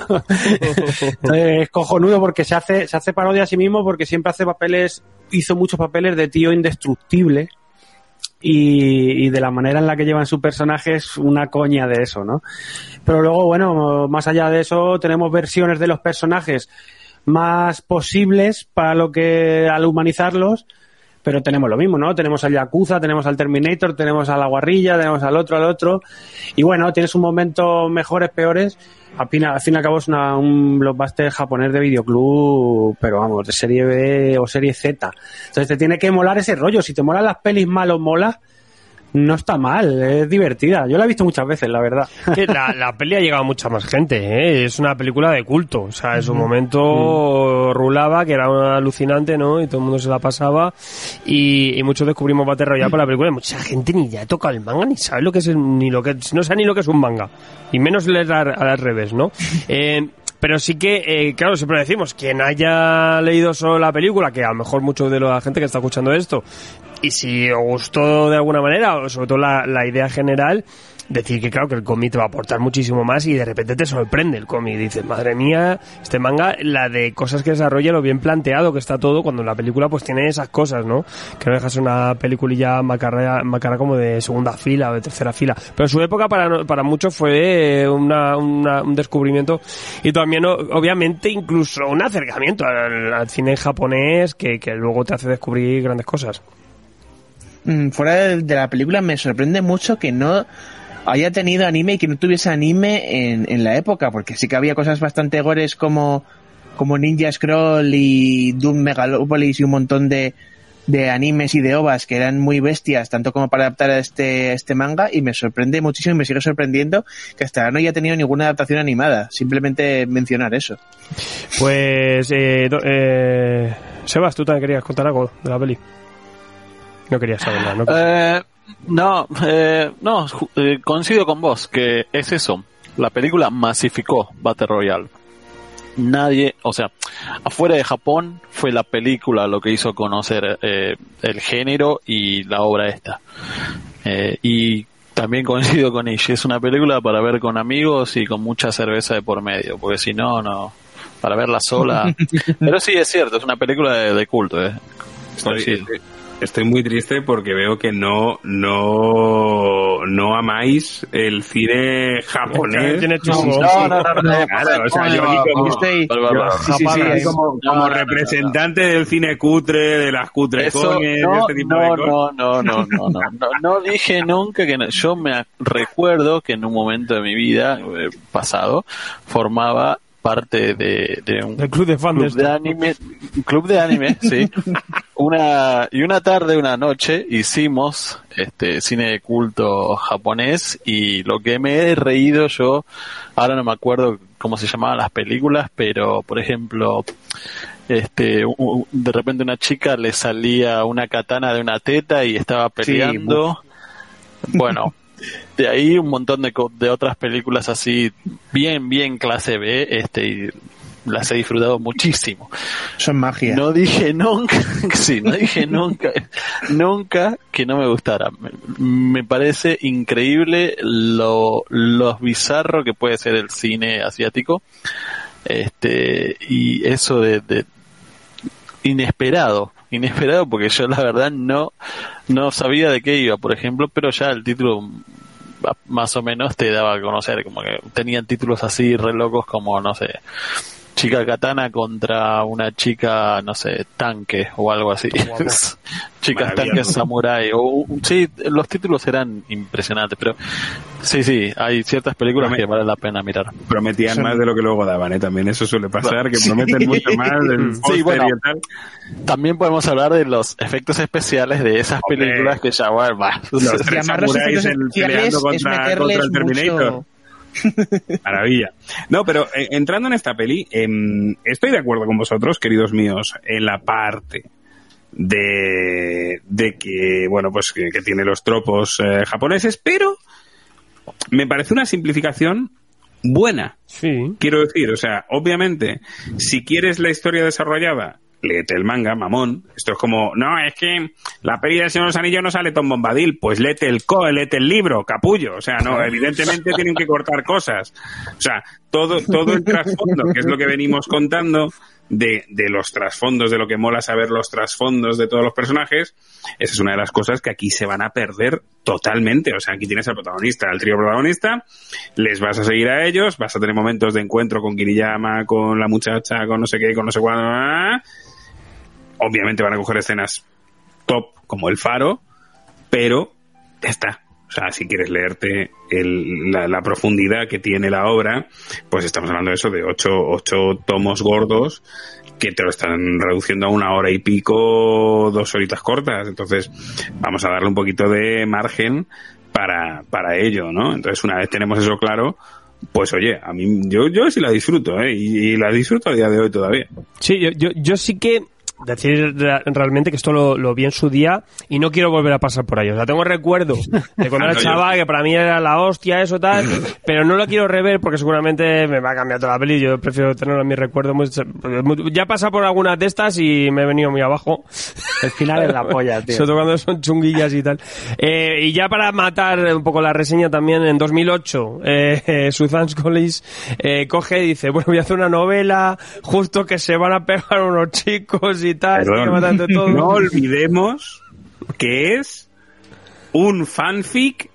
Entonces, es cojonudo porque se hace, se hace parodia a sí mismo porque siempre hace papeles, hizo muchos papeles de tío indestructible, y, y de la manera en la que llevan su personaje es una coña de eso, ¿no? Pero luego, bueno, más allá de eso, tenemos versiones de los personajes más posibles para lo que al humanizarlos, pero tenemos lo mismo, ¿no? Tenemos al Yakuza, tenemos al Terminator, tenemos a la guarrilla, tenemos al otro, al otro, y bueno, tienes un momento mejores, peores. Al fin, al fin y al cabo es una- un blockbuster japonés de videoclub, pero vamos, de serie B o serie Z. Entonces te tiene que molar ese rollo. Si te molan las pelis mal o mola, no está mal, es divertida. Yo la he visto muchas veces, la verdad. La, la peli ha llegado a mucha más gente, ¿eh? es una película de culto. O sea, en su momento rulaba, que era alucinante, ¿no? Y todo el mundo se la pasaba. Y, y muchos descubrimos Battle Royale por la película. Y mucha gente ni ya toca el manga, ni sabe lo que es, ni lo que, no sabe ni lo que es un manga. Y menos leer al, al revés, ¿no? Eh, pero sí que, eh, claro, siempre decimos, quien haya leído solo la película, que a lo mejor mucho de la gente que está escuchando esto, y si os gustó de alguna manera, o sobre todo la, la idea general, decir que claro que el cómic te va a aportar muchísimo más y de repente te sorprende el cómic. Dices, madre mía, este manga, la de cosas que desarrolla, lo bien planteado que está todo, cuando la película pues tiene esas cosas, ¿no? Que no dejas una peliculilla macarra, macarra como de segunda fila o de tercera fila. Pero su época para, para muchos fue una, una- un descubrimiento y también obviamente incluso un acercamiento al, al cine japonés que, que luego te hace descubrir grandes cosas. Mm, fuera de, la película me sorprende mucho que no haya tenido anime y que no tuviese anime en, en la época, porque sí que había cosas bastante gores como, como Ninja Scroll y Doom Megalopolis y un montón de, de animes y de ovas que eran muy bestias, tanto como para adaptar a este, este manga, y me sorprende muchísimo y me sigue sorprendiendo que hasta ahora no haya tenido ninguna adaptación animada. Simplemente mencionar eso. Pues, eh, eh, Sebas, tú también querías contar algo de la peli. No querías saber nada, ¿no? Eh, no, eh, no, eh, coincido con vos, que es eso. La película masificó Battle Royale. Nadie, o sea, afuera de Japón fue la película lo que hizo conocer eh, el género y la obra esta. Eh, y también coincido con Ishi, es una película para ver con amigos y con mucha cerveza de por medio, porque si no, no, para verla sola. Pero sí, es cierto, es una película de, de culto, eh. Estoy. Estoy- muy triste porque veo que no, no, no amáis el cine japonés. No, no, no, no, no. Claro, o sea, yo aquí como, representante del cine cutre, de las cutre Eso, coñes, de no, este tipo de no, cosas. no, no, no, no, no, no, no dije nunca que no. yo me recuerdo que en un momento de mi vida eh, pasado formaba parte de, de un El club de fans de club de anime, club de anime, sí. Una y una tarde, una noche hicimos este cine de culto japonés y lo que me he reído yo, ahora no me acuerdo cómo se llamaban las películas, pero por ejemplo, este de repente una chica le salía una katana de una teta y estaba peleando. bueno, de ahí un montón de, de otras películas así bien bien clase B, este y las he disfrutado muchísimo. Son magia. No dije nunca, sí, no dije nunca, nunca que no me gustara. Me, me parece increíble lo, lo bizarro que puede ser el cine asiático. Este, y eso de, de inesperado, inesperado porque yo la verdad no, no sabía de qué iba, por ejemplo, pero ya el título más o menos te daba a conocer, como que tenían títulos así re locos como, no sé, chica katana contra una chica, no sé, tanque o algo así. Chicas tanques samurai. O, sí, los títulos eran impresionantes, pero sí, sí, hay ciertas películas que vale la pena mirar. Prometían más de lo que luego daban, ¿eh? También eso suele pasar, que prometen mucho más del Sí, bueno. y tal. También podemos hablar de los efectos especiales de esas películas que ya, bueno, va. Los tres samuráis peleando contra, contra el Terminator. mucho... Maravilla. No, pero eh, entrando en esta peli, em, estoy de acuerdo con vosotros, queridos míos, en la parte de, de que, bueno, pues que, que tiene los tropos eh, japoneses, pero me parece una simplificación buena. Sí. Quiero decir, o sea, obviamente, si quieres la historia desarrollada, léete el manga, mamón. Esto es como, no, es que la peli del Señor de los Anillos no sale Tom Bombadil, pues léete el co, léete el libro, capullo. O sea, no, evidentemente tienen que cortar cosas. O sea, todo, todo el trasfondo, que es lo que venimos contando, de, de los trasfondos, de lo que mola saber los trasfondos de todos los personajes, esa es una de las cosas que aquí se van a perder totalmente. O sea, aquí tienes al protagonista, al trío protagonista, les vas a seguir a ellos, vas a tener momentos de encuentro con Kiriyama, con la muchacha, con no sé qué, con no sé cuándo. Obviamente van a coger escenas top como el faro, pero ya está. O sea, si quieres leerte el- la, la profundidad que tiene la obra, pues estamos hablando de eso, de ocho, ocho tomos gordos que te lo están reduciendo a una hora y pico, dos horitas cortas. Entonces, vamos a darle un poquito de margen para, para ello, ¿no? Entonces, una vez tenemos eso claro, pues oye, a mí, yo, yo sí la disfruto, ¿eh? Y, y la disfruto a día de hoy todavía. Sí, yo, yo, yo sí que decir re- realmente que esto lo, lo vi en su día y no quiero volver a pasar por ahí. O sea, tengo recuerdo de cuando era chaval, que para mí era la hostia, eso tal, pero no lo quiero rever porque seguramente me va a cambiar toda la peli. Yo prefiero tenerlo en mi recuerdo. muy- muy- ya he pasado por algunas de estas y me he venido muy abajo. El final es la polla, tío. Sobre todo cuando son chunguillas y tal. Eh, y ya para matar un poco la reseña también, en 2008, eh, eh, Susan Collins eh, coge y dice, bueno, voy a hacer una novela, justo que se van a pegar unos chicos y tal, todo. No olvidemos que es un fanfic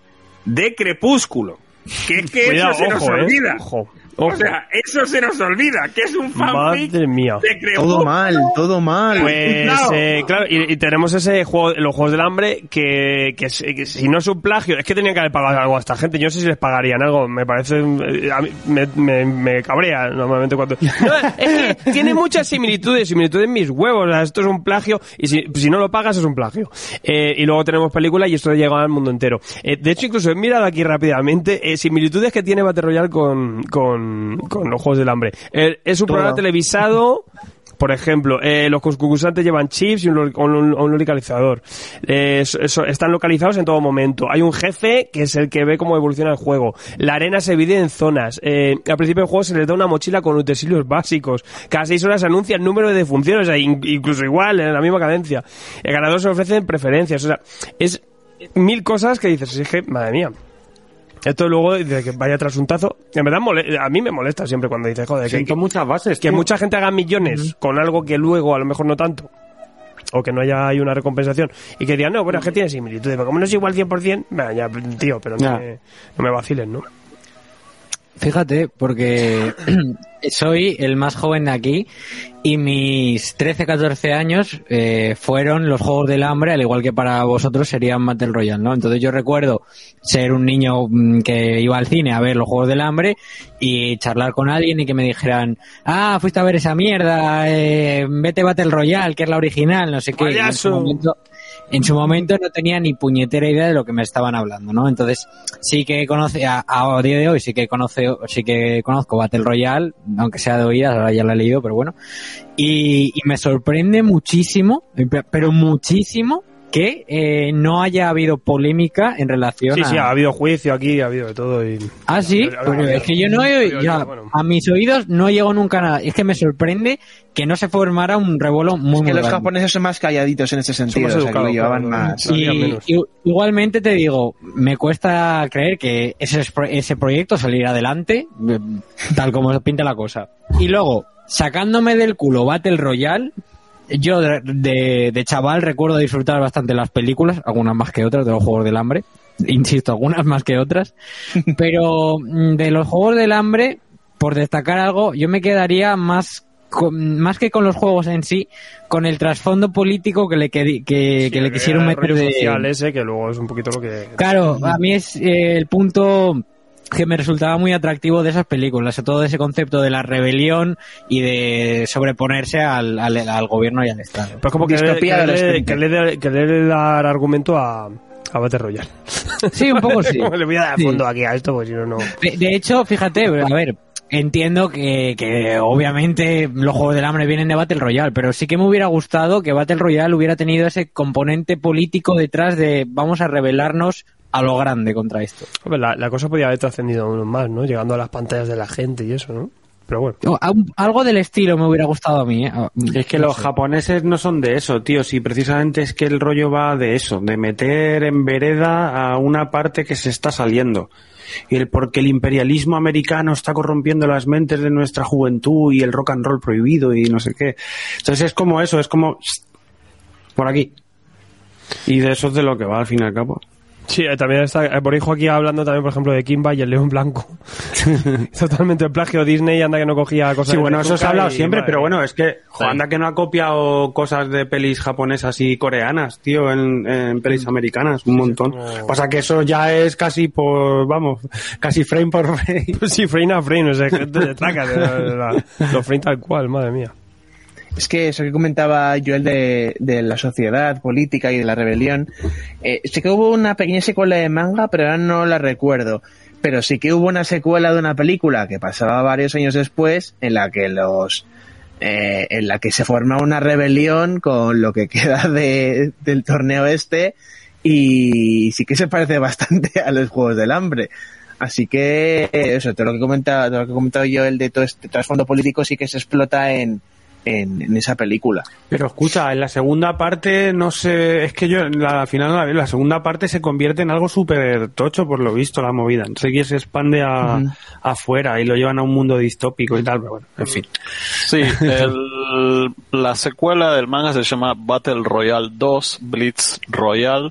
de Crepúsculo. Que es que Cuidado, eso se nos ojo, eh, olvida. ojo, O sea, eso se nos olvida, que es un fanfic Madre mía. de Crepúsculo. Todo mal, todo mal. Pues No. eh, claro, y, y tenemos ese juego, los juegos del hambre, que, que, si- que si no es un plagio, es que tenían que haber pagado algo a esta gente. Yo no sé si les pagarían algo, me parece. eh, a mí me, me, me cabrea normalmente cuando. No, es que tiene muchas similitudes, similitudes en mis huevos. o sea, esto es un plagio, y si, si no lo pagas es un plagio. Eh, y luego tenemos película y esto llega al mundo entero. Eh, de hecho, incluso he mirado aquí rápidamente eh, similitudes que tiene Battle Royale con, con, con los juegos del hambre. Eh, es un Todo. programa televisado. Por ejemplo, eh, los concursantes llevan chips y un, lo- un- un localizador. Eh, están localizados en todo momento. Hay un jefe que es el que ve cómo evoluciona el juego. La arena se divide en zonas. Eh, al principio del juego se les da una mochila con utensilios básicos. Cada seis horas se anuncia el número de defunciones, o sea, in- incluso igual, en la misma cadencia. El ganador se ofrecen preferencias. O sea, es mil cosas que dices, es que, madre mía. Esto luego de que vaya tras un tazo. En verdad, a mí me molesta siempre cuando dices, joder, que, Siento muchas bases. que tío. mucha gente haga millones con algo que luego a lo mejor no tanto. O que no haya hay una recompensación. Y que digan, no, bueno, es que tiene similitudes. Pero como no es igual 100%, venga, ya, tío, pero no, Ya. me, no me vacilen, ¿no? Fíjate, porque soy el más joven de aquí y mis 13-14 años eh, fueron los Juegos del Hambre, al igual que para vosotros serían Battle Royale, ¿no? Entonces yo recuerdo ser un niño mm, que iba al cine a ver los Juegos del Hambre y charlar con alguien y que me dijeran, ah, fuiste a ver esa mierda, eh, vete Battle Royale, que es la original, no sé qué. En su momento- no tenía ni puñetera idea de lo que me estaban hablando, ¿no? Entonces sí que conoce a, día de hoy sí que conoce sí que conozco Battle Royale, aunque sea de oídas, ahora ya la he leído, pero bueno. Y me sorprende muchísimo, pero muchísimo que eh, no haya habido polémica en relación Sí, a sí, ha habido juicio aquí, ha habido de todo. Y... Ah, sí, Pero, Pero pero, es que yo no he, ya, bueno. a mis oídos no llegó nunca nada. Es que me sorprende que no se formara un revuelo muy, Es que muy los grande. japoneses son más calladitos en ese sentido, más o sea, que lo educados, llevaban claro, más. claro. Y, menos. igualmente te digo, me cuesta creer que ese, es- ese proyecto saliera adelante, eh, tal como pinta la cosa. Y luego, sacándome del culo Battle Royale, yo de, de- de chaval recuerdo disfrutar bastante las películas, algunas más que otras, de los Juegos del Hambre. Insisto, algunas más que otras. Pero mm, de los Juegos del Hambre, por destacar algo, yo me quedaría más con- más que con los juegos en sí, con el trasfondo político que le, que, que, que le quisieron meter de... social ese, que luego es un poquito lo que... Claro, a mí es eh, el punto que me resultaba muy atractivo de esas películas, todo ese concepto de la rebelión y de sobreponerse al, al, al gobierno y al Estado. Pues como que, que, le, adolescente. que, le, que le dar argumento a, a Battle Royale. Sí, un poco sí. le voy a dar Sí. fondo aquí a esto, porque si no, no... De, de hecho, fíjate, a ver, entiendo que, que obviamente los Juegos del Hambre vienen de Battle Royale, pero sí que me hubiera gustado que Battle Royale hubiera tenido ese componente político detrás de vamos a rebelarnos a lo grande contra esto. Hombre, la, la cosa podía haber trascendido aún más, ¿no? Llegando a las pantallas de la gente y eso, ¿no? Pero bueno. Algo del estilo me hubiera gustado a mí. ¿eh? Es que los japoneses no son de eso, tío. Si precisamente es que el rollo va de eso, de meter en vereda a una parte que se está saliendo. Y el porque el imperialismo americano está corrompiendo las mentes de nuestra juventud y el rock and roll prohibido y no sé qué. Entonces es como eso, es como por aquí. Y de eso es de lo que va al fin y al cabo. Sí, eh, también está eh, Borijo aquí hablando también, por ejemplo, de Kimba y el León Blanco. Totalmente el plagio Disney, anda que no cogía cosas Sí, de bueno, eso se ha hablado y, siempre, madre pero bueno, es que anda que no ha copiado cosas de pelis japonesas y coreanas, tío, en, en pelis americanas, un montón. como- Pasa que eso ya es casi por, vamos, casi frame por frame. Pues sí, frame a frame, o sea, que te traca los frame tal cual, madre mía. Es que eso que comentaba Joel de, de la sociedad política y de la rebelión, eh, sí que hubo una pequeña secuela de manga, pero ahora no la recuerdo. Pero sí que hubo una secuela de una película que pasaba varios años después, en la que los eh, en la que se forma una rebelión con lo que queda de, del torneo este y sí que se parece bastante a los Juegos del Hambre. Así que eso, todo lo que he comentado, todo lo que he comentado yo, el de todo este trasfondo político sí que se explota en, en, en esa película. Pero escucha, en la segunda parte, no sé, es que yo en la al final no la segunda parte se convierte en algo súper tocho, por lo visto, la movida. No sé quién se expande a, afuera y lo llevan a un mundo distópico y tal, pero bueno, en fin. Sí, el- la secuela del manga se llama Battle Royale 2, Blitz Royale,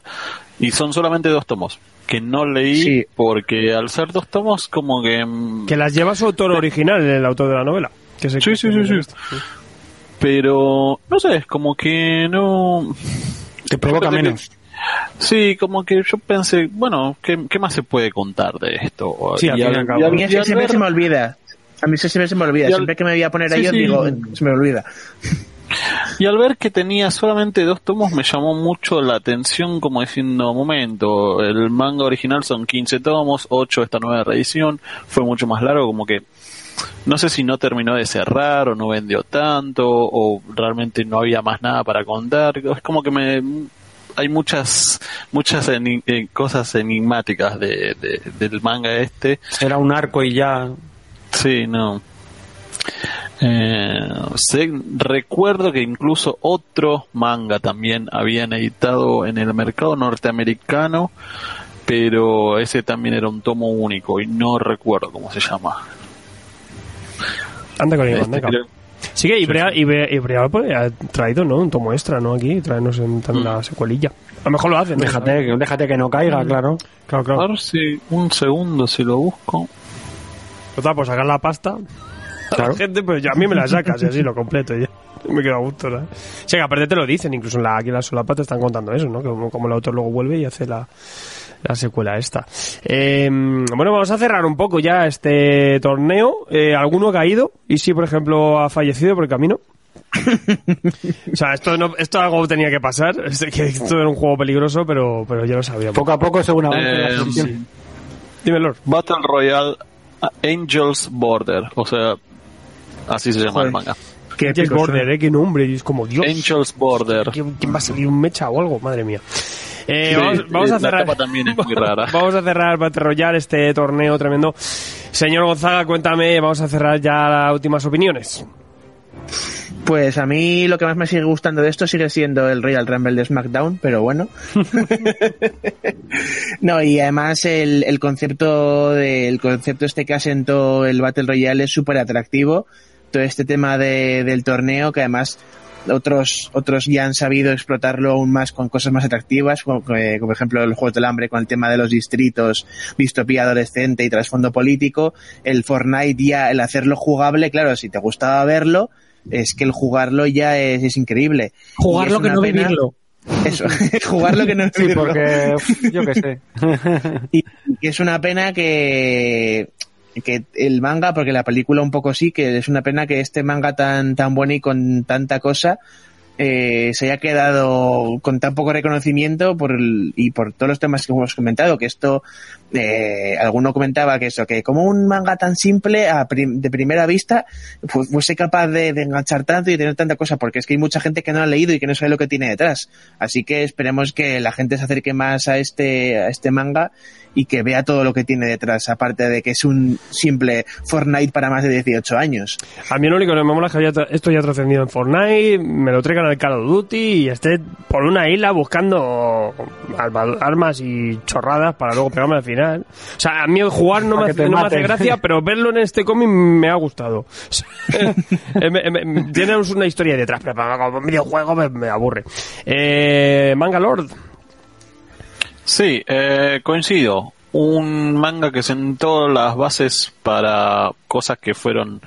y son solamente dos tomos, que no leí Sí. porque al ser dos tomos como que... mm, Que las lleva su autor original, el autor de la novela. Que se- Sí, sí, sí, sí. Pero, no sé, es como que no... Te provoca menos. Sí, como que yo pensé, bueno, ¿qué, qué más se puede contar de esto? Sí, al fin y al. A y siempre ver- se me olvida. A mí siempre se me olvida. Y al- Siempre que me voy a poner a Sí, ellos sí. digo, se me olvida. Y al ver que tenía solamente dos tomos me llamó mucho la atención como diciendo, momento, el manga original son 15 tomos, 8 esta nueva reedición, fue mucho más largo, como que no sé si no terminó de cerrar o no vendió tanto o realmente no había más nada para contar, es como que me hay muchas muchas eh, cosas enigmáticas de, de- del manga este Era un arco y ya. Sí, no. Eh, sé- recuerdo que incluso otro manga también habían editado en el mercado norteamericano, pero ese también era un tomo único y no recuerdo cómo se llama. Anda con ello, Este, Sí que Ibrea, Ibrea, Ibrea, pues, ha traído, ¿no? Un tomo extra, ¿no? Aquí, traernos en, también la secuelilla. A lo mejor lo hacen. ¿no? Déjate, que- déjate que no caiga, claro. Claro, a ver si un segundo si lo busco. Total, pues sacar la pasta. Claro. La gente, pues ya a mí me la sacas y así lo completo ya. Me quedo a gusto, ¿sabes? O sea, que aparte te lo dicen, incluso en la, aquí en la solapa te están contando eso, ¿no? Que como, como el autor luego vuelve y hace la, la secuela esta. Eh, bueno, vamos a cerrar un poco ya este torneo. Eh, ¿Alguno ha caído? Y si, por ejemplo, ha fallecido por el camino. o sea, esto, no, esto algo tenía que pasar. Que esto era un juego peligroso, pero, pero ya lo sabíamos. Poco a poco, según avance la Eh, sesión. Dime, Lord. Battle Royale Angels Border, o sea, así se llama Joder. el manga. Qué Angels Border, ¿eh? Qué nombre. Y es como, Dios. Angels Border. ¿Quién, quién va a salir un mecha o algo? Madre mía. Eh, Sí, vamos, vamos a la cerrar. tapa también es muy rara. vamos a cerrar Battle Royale, este torneo tremendo. Señor Gonzaga, cuéntame, vamos a cerrar ya las últimas opiniones. Pues a mí lo que más me sigue gustando de esto sigue siendo el Royal Rumble de SmackDown, pero bueno. no, y además el, el concepto de, el concepto este que asentó el Battle Royale es súper atractivo. Todo este tema de- del torneo que además otros otros ya han sabido explotarlo aún más con cosas más atractivas, como, eh, como por ejemplo el Juego del Hambre con el tema de los distritos, distopía adolescente y trasfondo político. El Fortnite ya, el hacerlo jugable, claro, si te gustaba verlo, es que el jugarlo ya es, es increíble. Y Jugarlo es que no pena- vivirlo. Eso, jugarlo que no Sí, vivirlo. porque yo qué sé. Y que es una pena que, que el manga, porque la película un poco sí, que es una pena que este manga tan, tan bueno y con tanta cosa eh, se haya quedado con tan poco reconocimiento por el- y por todos los temas que hemos comentado, que esto, eh, alguno comentaba que eso, que como un manga tan simple a prim- de primera vista, pues fuese capaz de, enganchar tanto y tener tanta cosa, porque es que hay mucha gente que no ha leído y que no sabe lo que tiene detrás. Así que esperemos que la gente se acerque más a este, a este manga y que vea todo lo que tiene detrás, aparte de que es un simple Fortnite para más de 18 años. A mí lo único que me mola es que esto ya trascendido en Fortnite, me lo traigan al Call of Duty y esté por una isla buscando arma- armas y chorradas para luego pegarme al final. O sea, a mí jugar no, me Para hace, no me hace gracia, pero verlo en este cómic me ha gustado. Eh, Tiene una historia detrás, pero como videojuego me, me aburre. Eh, Manga Lord. Sí, eh, coincido. Un manga que sentó las bases para cosas que fueron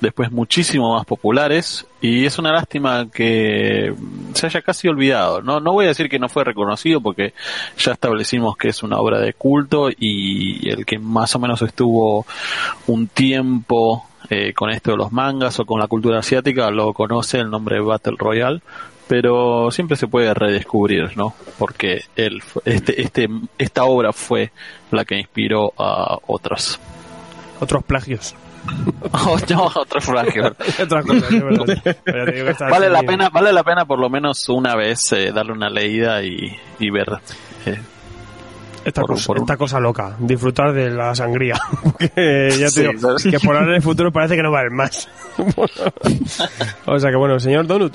después muchísimo más populares y es una lástima que se haya casi olvidado. No, no voy a decir que no fue reconocido porque ya establecimos que es una obra de culto y el que más o menos estuvo un tiempo eh, con esto de los mangas o con la cultura asiática lo conoce el nombre Battle Royale pero siempre se puede redescubrir, ¿no? Porque fu- este, este, esta obra fue la que inspiró a otras. Otros plagios. Oh, fragio. Otra cosa, es verdad. Pero te digo que está Vale la pena, vale la pena por lo menos una vez eh, darle una leída y, y ver. eh, Esta, por- cosa, por un- esta cosa loca, disfrutar de la sangría. Porque ya te Sí, digo, ¿sabes? que por ahora en el futuro parece que no va a haber más. o sea que bueno, señor Donut,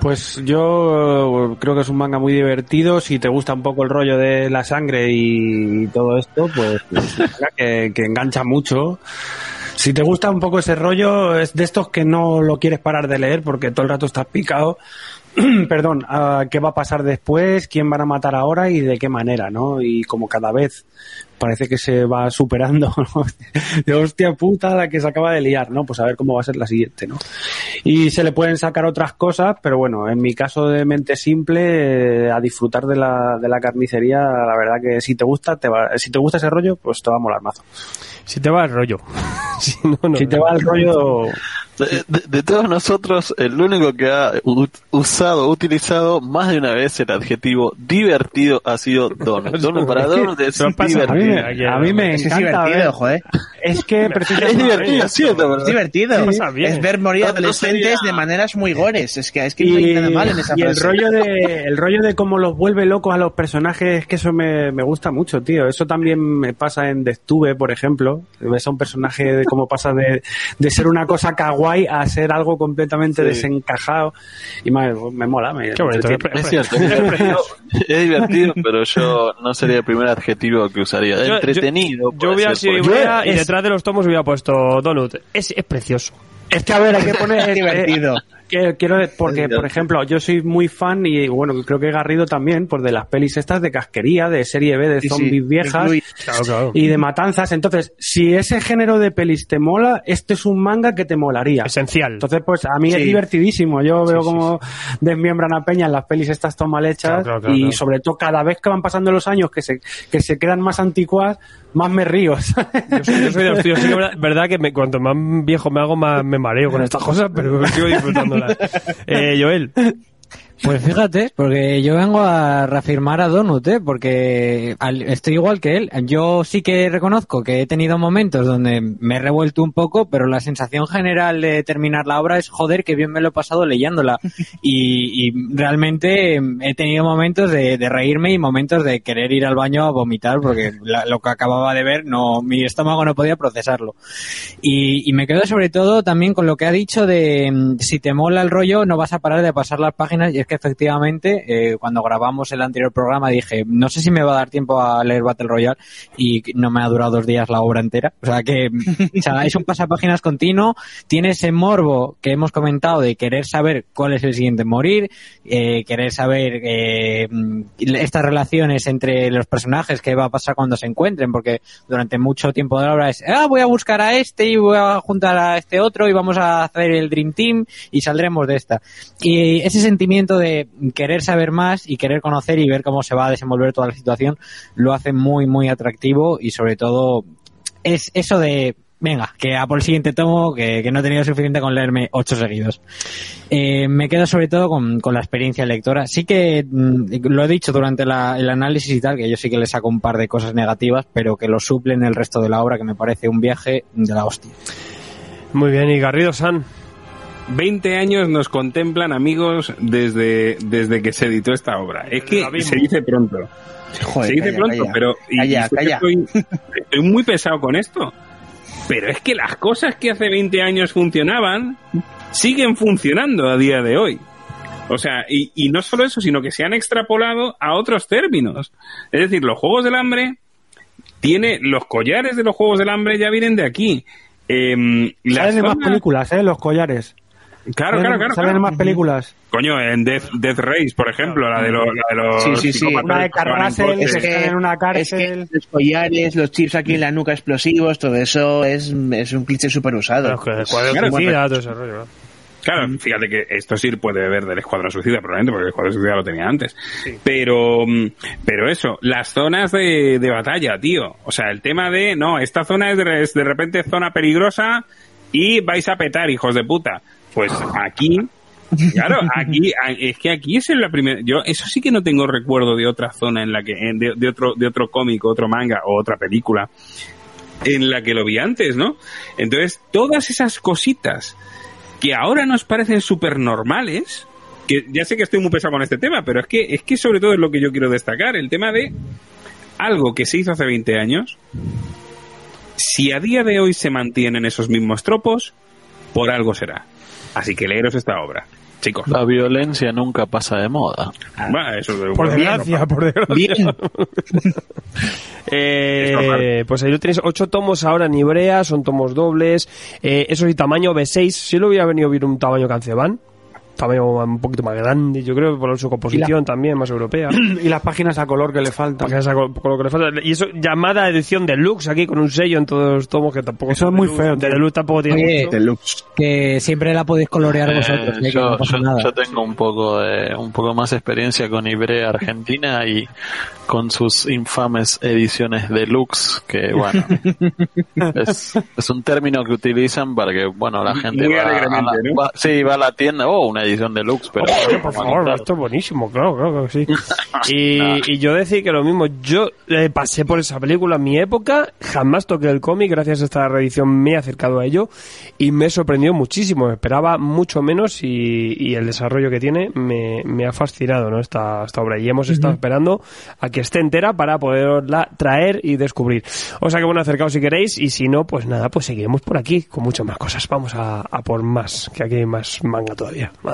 Pues yo eh, creo que es un manga muy divertido. Si te gusta un poco el rollo de la sangre y todo esto, pues es que, engancha mucho. Si te gusta un poco ese rollo, es de estos que no lo quieres parar de leer porque todo el rato estás picado. Perdón, a qué va a pasar después, quién van a matar ahora y de qué manera, ¿no? Y como cada vez parece que se va superando, ¿no? De hostia puta la que se acaba de liar, ¿no? Pues a ver cómo va a ser la siguiente, ¿no? Y se le pueden sacar otras cosas, pero bueno, en mi caso de mente simple, eh, a disfrutar de la, de la carnicería, la verdad que si te gusta, te va, si te gusta ese rollo, pues te va a molar mazo. si te va el rollo. si no, no. Si te va el rollo, De, de- de todos nosotros, el único que ha u- usado, utilizado más de una vez el adjetivo divertido ha sido Donut. Donut para Donut es a mí divertido. a mí me que es encanta divertido, ver- joder. Es que Es divertido, ¿cierto? Es divertido. Es ver morir adolescentes sería- de maneras muy gores. Es que, es que no hay nada mal en esa y el rollo de el rollo de cómo los vuelve locos a los personajes es que eso me, me gusta mucho tío eso también me pasa en Destuve por ejemplo ves a un personaje de cómo pasa de, de ser una cosa kawaii a ser algo completamente Sí. desencajado y me, me mola me, Qué bonito. Es cierto, es divertido, pero yo no sería el primer adjetivo que usaría. Yo- Entretenido. Yo sido puede ser. Ibrea y detrás de los tomos hubiera puesto Donut. Es, es precioso. es que a ver hay que poner Es divertido. Que quiero porque por ejemplo yo soy muy fan y bueno creo que Garrido también pues de las pelis estas de casquería de serie B de Sí, sí, zombies viejas incluye- Claro, claro. y de matanzas. Entonces, si ese género de pelis te mola, este es un manga que te molaría. Esencial. Entonces, pues a mí es divertidísimo. Yo veo sí, como desmiembran a Peña en las pelis estas tan mal hechas Claro, claro, claro, y claro. sobre todo cada vez que van pasando los años que se, que se quedan más anticuadas, más me río. Yo soy, yo soy de los tíos, sí que verdad, verdad que me- cuanto más viejo me hago, más me mareo con estas cosas, pero sigo disfrutándolas. Eh, Joel, Pues fíjate, porque yo vengo a reafirmar a Donut, ¿eh? porque al- estoy igual que él. Yo sí que reconozco que he tenido momentos donde me he revuelto un poco, pero la sensación general de terminar la obra es joder, que bien me lo he pasado leyéndola. Y, y realmente he tenido momentos de, de reírme y momentos de querer ir al baño a vomitar, porque la- lo que acababa de ver, no, mi estómago no podía procesarlo. Y, y me quedo sobre todo también con lo que ha dicho de mm, si te mola el rollo no vas a parar de pasar las páginas y que efectivamente eh, cuando grabamos el anterior programa dije no sé si me va a dar tiempo a leer Battle Royale y no me ha durado dos días la obra entera. O sea que es un pasapáginas continuo tiene ese morbo que hemos comentado de querer saber cuál es el siguiente en morir eh, querer saber eh, estas relaciones entre los personajes qué va a pasar cuando se encuentren porque durante mucho tiempo de la obra es ah voy a buscar a este y voy a juntar a este otro y vamos a hacer el Dream Team y saldremos de esta y ese sentimiento de querer saber más y querer conocer y ver cómo se va a desenvolver toda la situación lo hace muy muy atractivo y sobre todo es eso de venga, que a por el siguiente tomo, que, que no he tenido suficiente con leerme ocho seguidos. Eh, me quedo sobre todo con, con la experiencia lectora. Sí que mm, lo he dicho durante el análisis y tal, que yo sí que le saco un par de cosas negativas, pero que lo suplen el resto de la obra, que me parece un viaje de la hostia. muy bien, y Garrido San. 20 años nos contemplan amigos desde, desde que se editó esta obra. Es que se dice pronto. Joder, se dice calla, pronto, calla. pero y- Calla. Estoy, estoy muy pesado con esto. Pero es que las cosas que hace 20 años funcionaban siguen funcionando a día de hoy. O sea, y, y no solo eso, sino que se han extrapolado a otros términos. Es decir, los Juegos del Hambre tiene los collares de los Juegos del Hambre ya vienen de aquí. Em, las Salen en más películas, ¿eh? Los collares. Claro, Salen- claro, claro. Salen claro. más películas. Coño, en Death, Death Race, por ejemplo, la de, los la de los Sí, sí, sí. Una de Carrasel. Es que en una es cárcel. que los collares, los chips aquí en la nuca explosivos, todo eso es, es un cliché súper usado. Claro, que el cuadro Claro, suicida, todo ese rollo. ¿no? Claro, fíjate que esto sí puede beber del Escuadrón Suicida, probablemente, porque el Escuadrón Suicida lo tenía antes. Pero, mm, pero eso, las zonas de, de batalla, tío. O sea, el tema de, no, esta zona es de, es de repente zona peligrosa y vais a petar, hijos de puta. Pues aquí, claro, aquí, es que aquí es la primera, yo eso sí que no tengo recuerdo de otra zona en la que, de, de otro, de otro cómic, otro manga o otra película en la que lo vi antes, ¿no? Entonces, todas esas cositas que ahora nos parecen súper normales, que ya sé que estoy muy pesado con este tema, pero es que, es que sobre todo es lo que yo quiero destacar, el tema de algo que se hizo hace 20 años, si a día de hoy se mantienen esos mismos tropos, por algo será. Así que leeros esta obra, chicos. La violencia nunca pasa de moda. Va, eso es Por bueno. desgracia, por desgracia. Eh, pues ahí lo tenéis, ocho tomos ahora en Ibrea, son tomos dobles, eh, eso sí, tamaño B6, si lo hubiera venido bien un tamaño Canceban, tamaño un poquito más grande, yo creo, por su composición también, más europea. y las páginas a color que le faltan. Páginas a col- con lo que le falta. Y eso, llamada edición deluxe aquí, con un sello en todos los tomos que tampoco... Eso es muy deluxe, feo, De deluxe tampoco tiene Oye, mucho. Deluxe. Que siempre la podéis colorear Eh, vosotros, ¿eh? yo, no pasa yo- nada. yo tengo un poco de un poco más experiencia con Ibrea Argentina y con sus infames ediciones deluxe que bueno es, es un término que utilizan para que bueno la gente Muy va, a la, ¿no? va- sí, va a la tienda oh una edición deluxe pero Oye, por favor, claro. esto es buenísimo, claro, claro, claro, sí. Y, y yo decir que lo mismo, yo eh, pasé por esa película en mi época, jamás toqué el cómic, gracias a esta reedición me he acercado a ello y me sorprendió muchísimo, esperaba mucho menos y, y el desarrollo que tiene me, me ha fascinado ¿no? esta, esta obra y hemos estado esperando a que esté entera para poderla traer y descubrir. O sea que bueno, acercaos si queréis y si no, pues nada, pues seguiremos por aquí con muchas más cosas. Vamos a, a por más, que aquí hay más manga todavía, madre